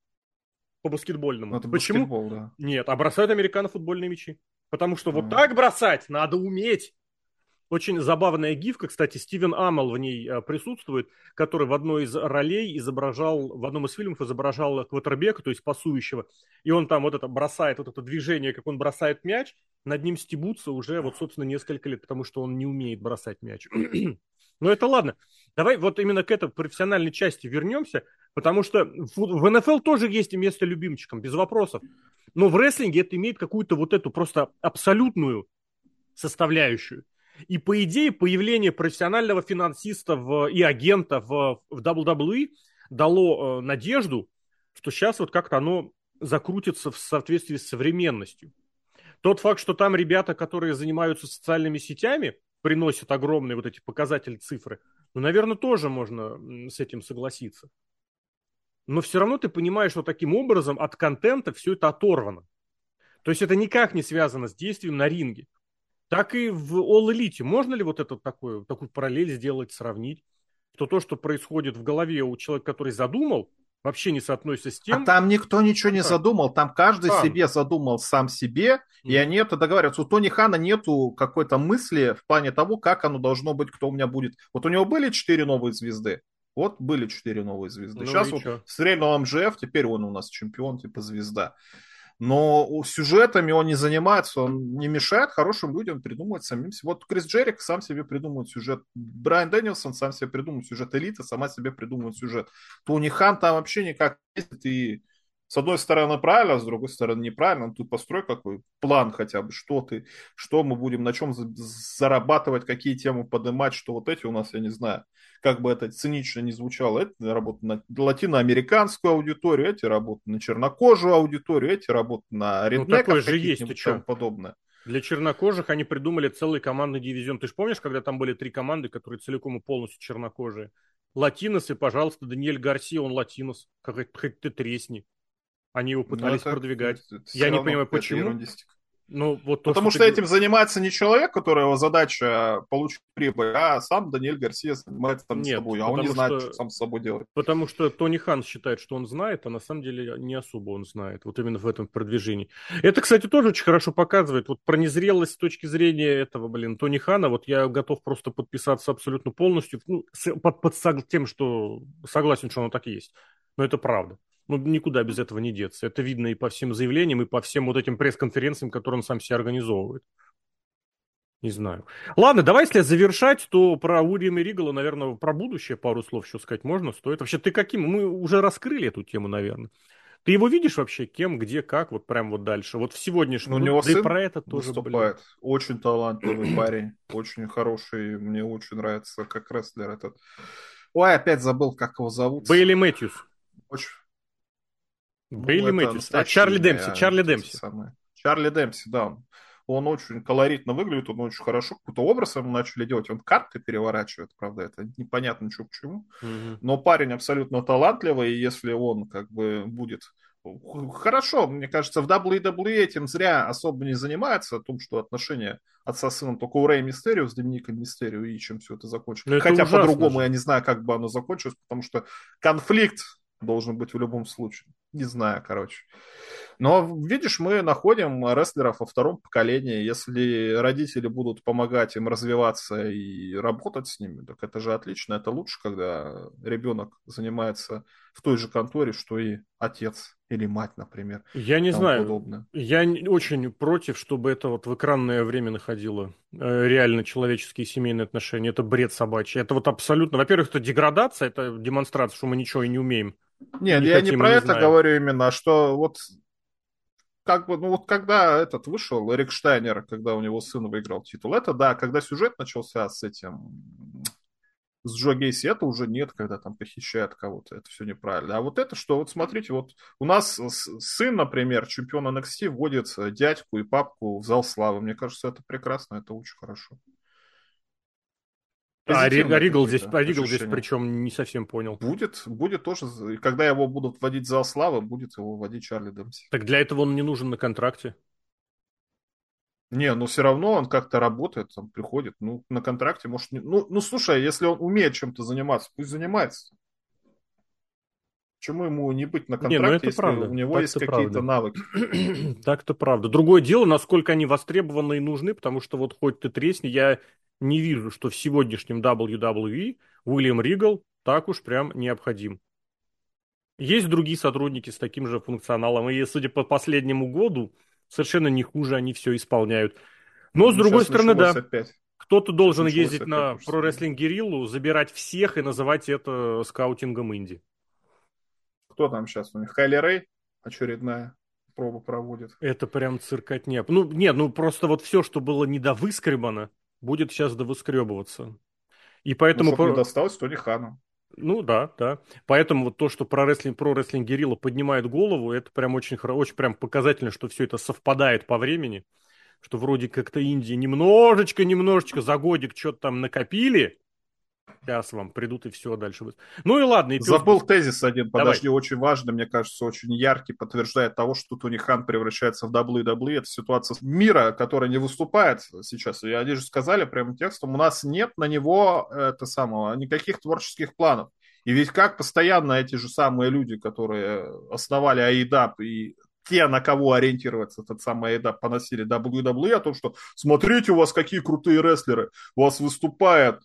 по баскетбольному. Это Почему? Баскетбол, да. Нет, а бросают американо-футбольные мячи. Потому что вот так бросать надо уметь. Очень забавная гифка, кстати, Стивен Амел в ней э, присутствует, который в одной из ролей изображал, в одном из фильмов изображал квотербека, то есть пасующего, и он там вот это бросает, вот это движение, как он бросает мяч, над ним стебутся уже вот, собственно, несколько лет, потому что он не умеет бросать мяч. Но это ладно. Давай вот именно к этой профессиональной части вернемся, потому что в НФЛ тоже есть место любимчикам, без вопросов. Но в рестлинге это имеет какую-то вот эту просто абсолютную составляющую. И по идее появление профессионального финансиста в, и агента в, в WWE дало э, надежду, что сейчас вот как-то оно закрутится в соответствии с современностью. Тот факт, что там ребята, которые занимаются социальными сетями, приносят огромные вот эти показатели цифры, ну, наверное, тоже можно с этим согласиться но все равно ты понимаешь, что таким образом от контента все это оторвано. То есть это никак не связано с действием на ринге. Так и в All Elite. Можно ли вот это такое, такую параллель сделать, сравнить? Что то, что происходит в голове у человека, который задумал, вообще не соотносится с тем... А там никто ничего не задумал, там каждый там. себе задумал сам себе, mm. и они это договариваются. У Тони Хана нету какой-то мысли в плане того, как оно должно быть, кто у меня будет. Вот у него были четыре новые звезды, вот были четыре новые звезды. Ну, Сейчас вот стрельнул МЖФ, теперь он у нас чемпион, типа звезда. Но сюжетами он не занимается, он не мешает хорошим людям придумывать самим себе. Вот Крис Джерик сам себе придумывает сюжет. Брайан Дэнилсон сам себе придумывает сюжет. Элита сама себе придумывает сюжет. Тони Хан там вообще никак ездит и с одной стороны правильно, а с другой стороны неправильно. Ну, ты построй какой план хотя бы, что ты, что мы будем, на чем зарабатывать, какие темы поднимать, что вот эти у нас, я не знаю, как бы это цинично не звучало, это работа на латиноамериканскую аудиторию, эти работы на чернокожую аудиторию, эти работы на реднеков, ну, такое же есть, и чем подобное. Для чернокожих они придумали целый командный дивизион. Ты же помнишь, когда там были три команды, которые целиком и полностью чернокожие? Латиносы, пожалуйста, Даниэль Гарсия, он латинос. Как хоть ты тресни. Они его ну, пытались это, продвигать. Это, это Я не понимаю, почему. Ну, вот то, Потому что, что этим ты... занимается не человек, которого задача получить прибыль, а сам Даниэль Гарсия занимается там Нет, с собой, а он не знает, что сам с собой делать. Потому что Тони Хан считает, что он знает, а на самом деле не особо он знает. Вот именно в этом продвижении. Это, кстати, тоже очень хорошо показывает. Вот про незрелость с точки зрения этого, блин, Тони Хана, вот я готов просто подписаться абсолютно полностью, ну, под, под тем, что согласен, что оно так и есть. Но это правда. Ну, никуда без этого не деться. Это видно и по всем заявлениям, и по всем вот этим пресс-конференциям, которые он сам себе организовывает. Не знаю. Ладно, давай, если завершать, то про Уильяма Ригала, наверное, про будущее пару слов еще сказать можно, стоит. Вообще, ты каким? Мы уже раскрыли эту тему, наверное. Ты его видишь вообще кем, где, как, вот прям вот дальше? Вот в сегодняшнем... Ну, у него да сын про это тоже, выступает. Блин. Очень талантливый парень, очень хороший, мне очень нравится как рестлер этот. Ой, опять забыл, как его зовут. Бейли Мэтьюс. Очень, Бейли ну, Мэтьюс. А Чарли Демпси. Чарли Демпси. Чарли Демпси, да. он очень колоритно выглядит, он очень хорошо, какой-то образ ему начали делать, он карты переворачивает, правда, это непонятно что к чему, mm-hmm. но парень абсолютно талантливый, и если он как бы будет Хорошо, мне кажется, в WWE этим зря особо не занимается, о том, что отношения отца с сыном только у Рэй Мистерио с Домиником Мистерио и чем все это закончилось. Хотя по-другому я не знаю, как бы оно закончилось, потому что конфликт должен быть в любом случае. Не знаю, короче. Но, видишь, мы находим рестлеров во втором поколении. Если родители будут помогать им развиваться и работать с ними, так это же отлично. Это лучше, когда ребенок занимается в той же конторе, что и отец или мать, например. Я не знаю. Подобное. Я очень против, чтобы это вот в экранное время находило э, реально человеческие семейные отношения. Это бред собачий. Это вот абсолютно... Во-первых, это деградация, это демонстрация, что мы ничего и не умеем. Нет, не я не про не это знаем. говорю именно, а что вот как бы, ну вот когда этот вышел, Эрик Штайнер, когда у него сын выиграл титул, это да, когда сюжет начался с этим, с Джо Гейси, это уже нет, когда там похищают кого-то, это все неправильно. А вот это что, вот смотрите, вот у нас сын, например, чемпион NXT вводит дядьку и папку в зал славы, мне кажется, это прекрасно, это очень хорошо. А Ригл здесь, а Ригл здесь причем не совсем понял. Будет, будет тоже, когда его будут вводить в зал славы, будет его вводить Чарли Дэмси. Так для этого он не нужен на контракте. Не, но все равно он как-то работает, там приходит, ну, на контракте, может, не... ну, ну, слушай, если он умеет чем-то заниматься, пусть занимается. Почему ему не быть на контракте, не, ну это если правда. у него так есть какие-то навыки? (clears throat) Так-то правда. Другое дело, насколько они востребованы и нужны, потому что вот хоть ты тресни, я не вижу, что в сегодняшнем WWE Уильям Ригл так уж прям необходим. Есть другие сотрудники с таким же функционалом, и, судя по последнему году, совершенно не хуже они все исполняют. Но, с ну, другой стороны, да, опять. кто-то должен началось ездить на Pro Wrestling Guerrilla, забирать всех и называть это скаутингом инди. Кто там сейчас у них? Хайли Рэй очередная проба проводит. Это прям циркотня. Ну, нет, ну просто вот все, что было недовыскребано, будет сейчас довыскребываться. И поэтому... Ну, про... не досталось Тони Хану. Ну да, да. Поэтому вот то, что про рестлинг, про рестлинг Герилла поднимает голову, это прям очень, очень прям показательно, что все это совпадает по времени, что вроде как-то Индии немножечко, немножечко за годик что-то там накопили, Сейчас вам придут и все дальше будет. Ну и ладно. И Забыл тезис один, подожди, Давай. очень важный, мне кажется, очень яркий, подтверждает того, что Тони Хан превращается в WWE. Это ситуация мира, которая не выступает сейчас. И они же сказали прямым текстом, у нас нет на него это самого, никаких творческих планов. И ведь как постоянно эти же самые люди, которые основали AEDAP и те, на кого ориентироваться этот самый AEDAP, поносили WWE, о том, что смотрите, у вас какие крутые рестлеры, у вас выступает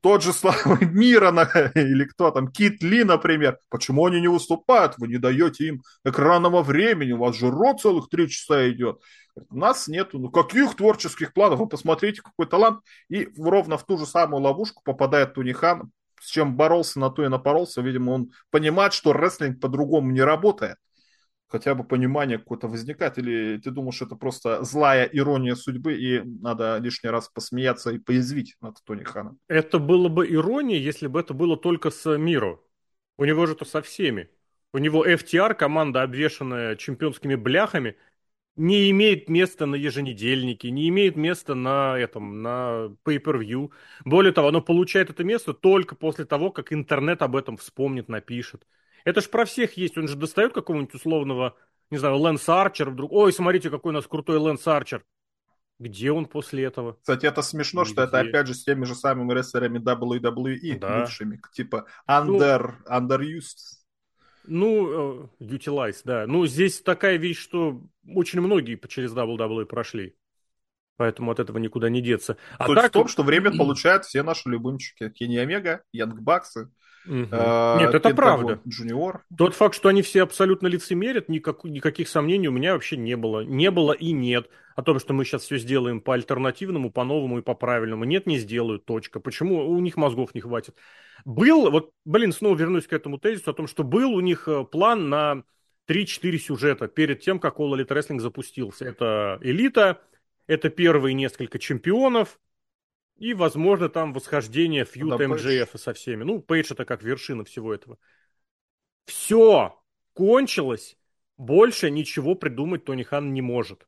тот же славы мира, (laughs) или кто там, Кит Ли, например, почему они не выступают? Вы не даете им экранного времени, у вас же рот целых три часа идет. У нас нету, ну каких творческих планов? Вы посмотрите, какой талант. И ровно в ту же самую ловушку попадает Тунихан, с чем боролся, на то и напоролся. Видимо, он понимает, что рестлинг по-другому не работает хотя бы понимание какое-то возникает, или ты думаешь, это просто злая ирония судьбы, и надо лишний раз посмеяться и поязвить над Тони Ханом? Это было бы ирония, если бы это было только с Миру. У него же это со всеми. У него FTR, команда, обвешанная чемпионскими бляхами, не имеет места на еженедельнике, не имеет места на этом, на pay-per-view. Более того, оно получает это место только после того, как интернет об этом вспомнит, напишет. Это ж про всех есть. Он же достает какого-нибудь условного, не знаю, Лэнс Арчер вдруг. Ой, смотрите, какой у нас крутой Лэнс Арчер. Где он после этого? Кстати, это смешно, Нигде. что это опять же с теми же самыми рестлерами WWE, да. бывшими, типа under, ну, underused. Ну, uh, utilize, да. Ну, здесь такая вещь, что очень многие через WWE прошли. Поэтому от этого никуда не деться. А Суть так... в том, что время получают все наши любимчики. Кенни Омега, Янг Баксы, Угу. А, Нет, это правда. Джуниор. Тот факт, что они все абсолютно лицемерят, никак, никаких сомнений у меня вообще не было. Не было и нет. О том, что мы сейчас все сделаем по альтернативному, по новому и по правильному. Нет, не сделают, точка. Почему? У них мозгов не хватит. Был, вот, блин, снова вернусь к этому тезису, о том, что был у них э, план на 3-4 сюжета перед тем, как All Elite Wrestling запустился. Это элита, это первые несколько чемпионов, и, возможно, там восхождение фьюта да, МJF со всеми. Ну, Пейдж это как вершина всего этого. Все кончилось. Больше ничего придумать Тони Хан не может.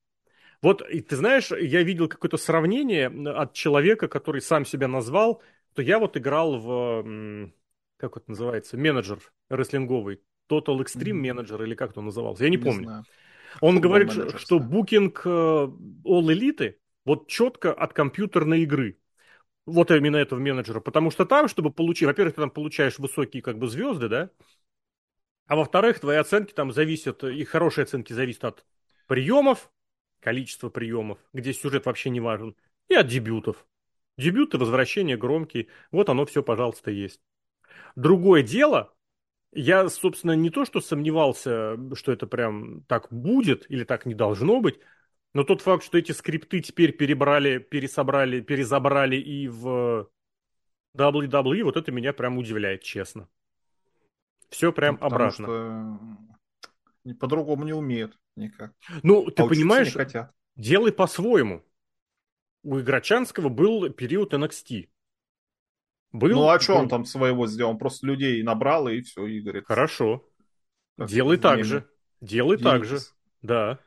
Вот, и ты знаешь, я видел какое-то сравнение от человека, который сам себя назвал, то я вот играл в, как это называется, менеджер рестлинговый, Total Extreme Manager или как это назывался, я не, не помню. Знаю. Он говорит, что букинг э, All Elite вот четко от компьютерной игры. Вот именно этого менеджера. Потому что там, чтобы получить... Во-первых, ты там получаешь высокие как бы звезды, да? А во-вторых, твои оценки там зависят... И хорошие оценки зависят от приемов, количества приемов, где сюжет вообще не важен, и от дебютов. Дебюты, возвращения громкие. Вот оно все, пожалуйста, есть. Другое дело, я, собственно, не то, что сомневался, что это прям так будет или так не должно быть, но тот факт, что эти скрипты теперь перебрали, пересобрали, перезабрали и в WWE, вот это меня прям удивляет, честно. Все прям ну, обратно. Что по-другому не умеют никак. Ну, ты понимаешь, делай по-своему. У Играчанского был период NXT. Был, ну, а что он там своего сделал? Он просто людей набрал, и все, и говорит. Хорошо. Делай так же. Делай так же. Да.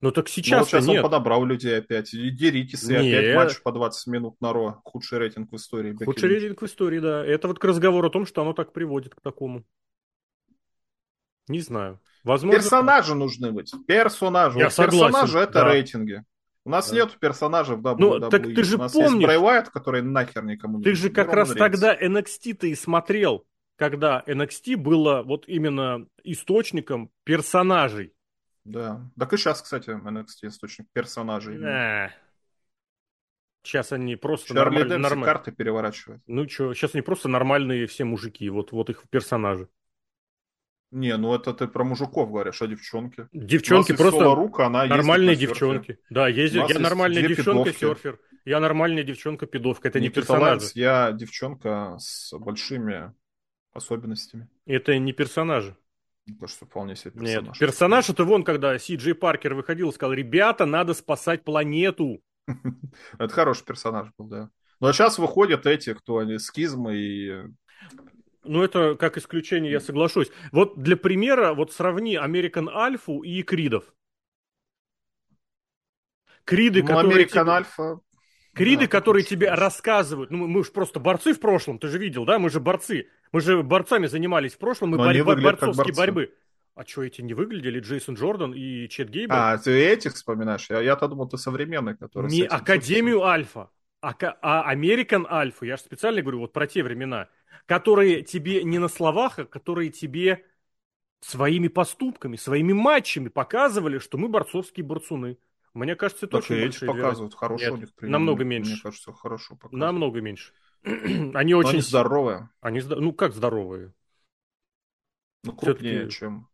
Ну так сейчас, ну, вот сейчас нет. он подобрал людей опять. И деритесь, и опять матч по 20 минут на Ро. Худший рейтинг в истории. Худший рейтинг в истории, да. Это вот к разговору о том, что оно так приводит к такому. Не знаю. Возможно, персонажи нужны быть. Персонажи. Я вот согласен. Персонажи это да. рейтинги. У нас да. нет персонажей в WWE. Ну, так ты же У нас помнишь. есть Брэй Уайт, который нахер никому не Ты же как раз тогда NXT-то и смотрел, когда NXT было вот именно источником персонажей. Да. Так и сейчас, кстати, NXT источник персонажей. Да. Сейчас они просто Чарли нормаль... норм... карты переворачивают. Ну что, сейчас они просто нормальные все мужики, вот, вот их персонажи. Не, ну это ты про мужиков говоришь, а девчонки? Девчонки просто рук, она нормальные девчонки. Да, ездит. Я нормальная девчонка серфер. Я нормальная девчонка пидовка. Это Никита не персонаж. Я девчонка с большими особенностями. Это не персонажи. То, что вполне себе персонаж. Нет, персонаж это вон, когда Си Джей Паркер выходил и сказал, ребята, надо спасать планету. (laughs) Это хороший персонаж был, да. Ну а сейчас выходят эти, кто они, скизмы и ну, это как исключение, я соглашусь. Вот для примера, вот сравни American Альфу и Кридов. Криды, ну, которые... American тебе... Альфа... Криды, да, которые тебе конечно. рассказывают, ну мы же просто борцы в прошлом, ты же видел, да, мы же борцы, мы же борцами занимались в прошлом, мы борьба, борцовские борьбы. А что эти не выглядели? Джейсон Джордан и Чет Гейбл? А, ты этих вспоминаешь? Я, я-то думал, ты современный, который... Не Академию Альфа, а, а American Альфа, я же специально говорю вот про те времена которые тебе не на словах, а которые тебе своими поступками, своими матчами показывали, что мы борцовские борцуны. Мне кажется, это так очень эти показывают, хорошо Нет, у них прием. Намного меньше. Мне кажется, хорошо показывают. Намного меньше. (clears throat) они очень... они здоровые. Они, ну, как здоровые? Ну, крупнее, чем...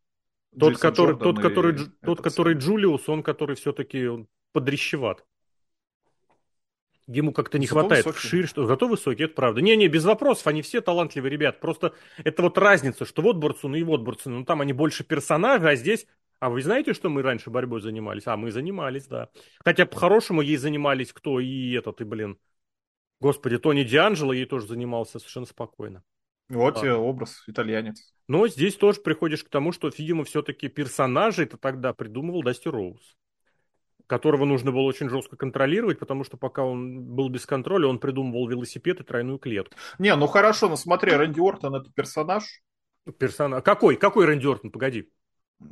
Тот, который, тот, который, тот, который Джулиус, он, который все-таки подрещеват. Ему как-то не зато хватает высокий. вширь, что зато высокий, это правда. Не-не, без вопросов, они все талантливые ребят. Просто это вот разница, что вот Борцуны и вот Борцуны. Ну там они больше персонажи, а здесь... А вы знаете, что мы раньше борьбой занимались? А, мы занимались, да. Хотя по-хорошему ей занимались кто и этот, и, блин. Господи, Тони Дианджело ей тоже занимался совершенно спокойно. Вот тебе образ итальянец. Но здесь тоже приходишь к тому, что, видимо, все-таки персонажи это тогда придумывал Дасти Роуз которого нужно было очень жестко контролировать, потому что пока он был без контроля, он придумывал велосипед и тройную клетку. Не, ну хорошо, ну смотри, Рэнди Ортон это персонаж. Персонаж. Какой? Какой Рэнди Ортон? Погоди.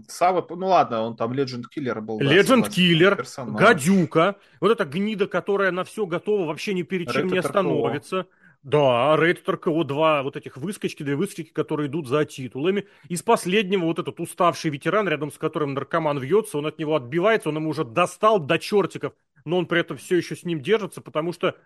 Самый, ну ладно, он там Legend Killer был. Legend Killer, гадюка, вот эта гнида, которая на все готова, вообще ни перед чем Red не остановится. РКО. Да, Рейд РКО, два вот этих выскочки, две выскочки, которые идут за титулами. Из последнего вот этот уставший ветеран, рядом с которым наркоман вьется, он от него отбивается, он ему уже достал до чертиков, но он при этом все еще с ним держится, потому что,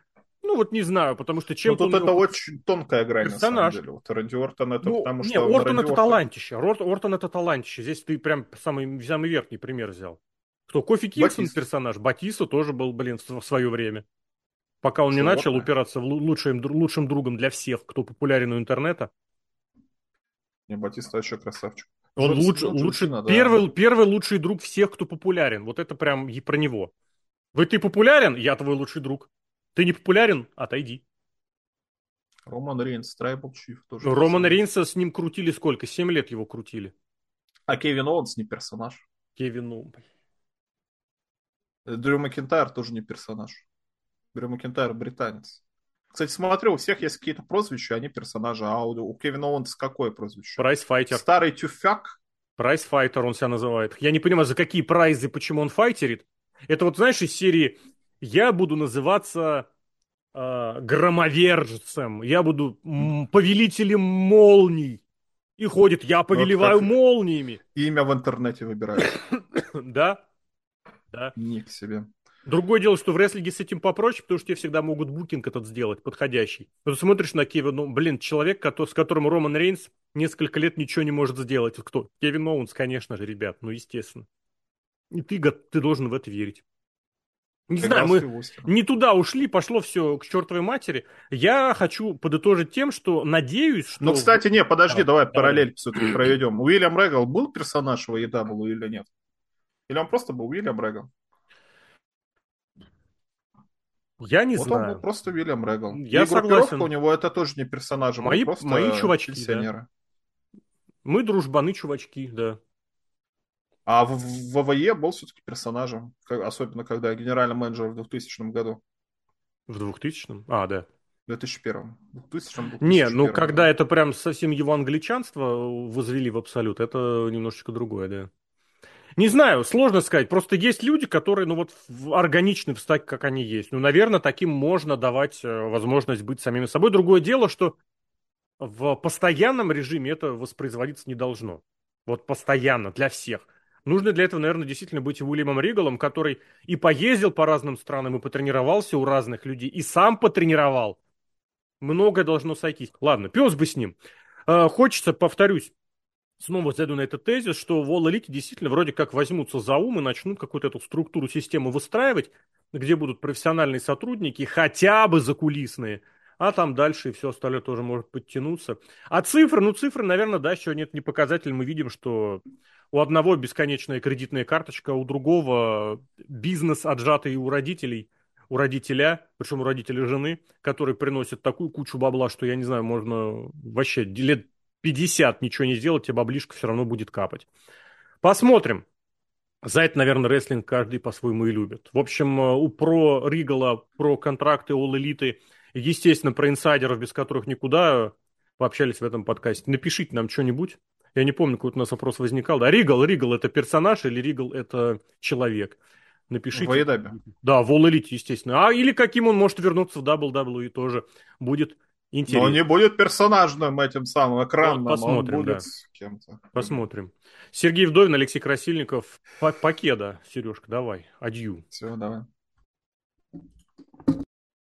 ну вот не знаю, потому что чем Ну тут это очень тонкая грань, персонаж. на самом деле. Вот Рэнди Ортон это ну, потому что... Ортон это Ортон. талантище, Ортон, Ортон это талантище. Здесь ты прям самый, самый верхний пример взял. Кто? Кофи Кингсон персонаж, Батиса тоже был, блин, в свое время. Пока он Черт. не начал упираться в лучшим, лучшим другом для всех, кто популярен у интернета. Не, Батиста еще красавчик. Он Джон, лучше, Джон, лучше Джон, первый, да. первый лучший друг всех, кто популярен. Вот это прям и про него. Вы ты популярен? Я твой лучший друг. Ты не популярен? Отойди. Роман Рейнс, Tribal Chief тоже. Роман Рейнса с ним крутили сколько? Семь лет его крутили. А Кевин Оуэнс не персонаж. Кевин, ну, Дрю Макентайр тоже не персонаж. Дрю Макентайр британец. Кстати, смотрю, у всех есть какие-то прозвища, они персонажи. А у, Кевина Оуэнса какое прозвище? Prizefighter. Старый тюфяк? Prizefighter он себя называет. Я не понимаю, за какие прайзы, почему он fighter ит. Это вот, знаешь, из серии «Я буду называться э, громовержцем, я буду м, повелителем молний». И ходит «Я повелеваю как молниями». Имя в интернете выбирает. (coughs) Да, да. Ник себе. Другое дело, что в рестлинге с этим попроще, потому что тебе всегда могут букинг этот сделать, подходящий. Но ты смотришь на Кевина, ну, блин, человек, с которым Роман Рейнс несколько лет ничего не может сделать. Кто? Кевин Оуэнс, конечно же, ребят, ну, естественно. И ты, ты должен в это верить. Не знаю, мы не туда ушли, пошло все к чертовой матери. Я хочу подытожить тем, что надеюсь, что... Ну, кстати, не, подожди, Давай, давай, давай. параллель все-таки проведем. Уильям Регал был персонаж в AEW или нет? Или он просто был Уильям Регал? Я не вот он знаю. был просто Уильям Регал. Я И согласен. у него это тоже не персонажи, Мои- он просто мои чувачки, да. пенсионеры. Мы дружбаны, чувачки, да. А в, в ВВЕ был все-таки персонажем, как- особенно когда генеральный менеджер в 2000 году. В 2000-м? А, да. В 2001. В 2000 Не, ну когда это прям совсем его англичанство возвели в абсолют, это немножечко другое, да. Не знаю, сложно сказать. Просто есть люди, которые, ну вот, органичны встать, как они есть. Ну, наверное, таким можно давать э, возможность быть самими собой. Другое дело, что в постоянном режиме это воспроизводиться не должно. Вот постоянно, для всех. Нужно для этого, наверное, действительно быть Уильямом Ригалом, который и поездил по разным странам, и потренировался у разных людей, и сам потренировал. Многое должно сойтись. Ладно, пес бы с ним. Э, Хочется, повторюсь, снова зайду на этот тезис, что в All Elite действительно вроде как возьмутся за ум и начнут какую-то эту структуру системы выстраивать, где будут профессиональные сотрудники, хотя бы закулисные, а там дальше и все остальное тоже может подтянуться. А цифры, ну цифры, наверное, да, сегодня это не показатель. Мы видим, что у одного бесконечная кредитная карточка, у другого бизнес отжатый у родителей, у родителя, причем у родителя жены, который приносит такую кучу бабла, что, я не знаю, можно вообще лет 50 ничего не сделать, тебе баблишка все равно будет капать. Посмотрим. За это, наверное, рестлинг каждый по-своему и любит. В общем, э, у про Ригала, про контракты All Elite, естественно, про инсайдеров, без которых никуда, пообщались в этом подкасте. Напишите нам что-нибудь. Я не помню, какой у нас вопрос возникал. Да, Ригал, Ригал это персонаж или Ригал это человек? Напишите. В AEW. Да, в All Elite, естественно. А или каким он может вернуться в WWE тоже будет Но интересно. он не будет персонажным этим самым экранным, Посмотрим, он будет да. кем-то. Посмотрим. Сергей Вдовин, Алексей Красильников. Па- Покеда, Сережка, давай. Адью. Все, давай.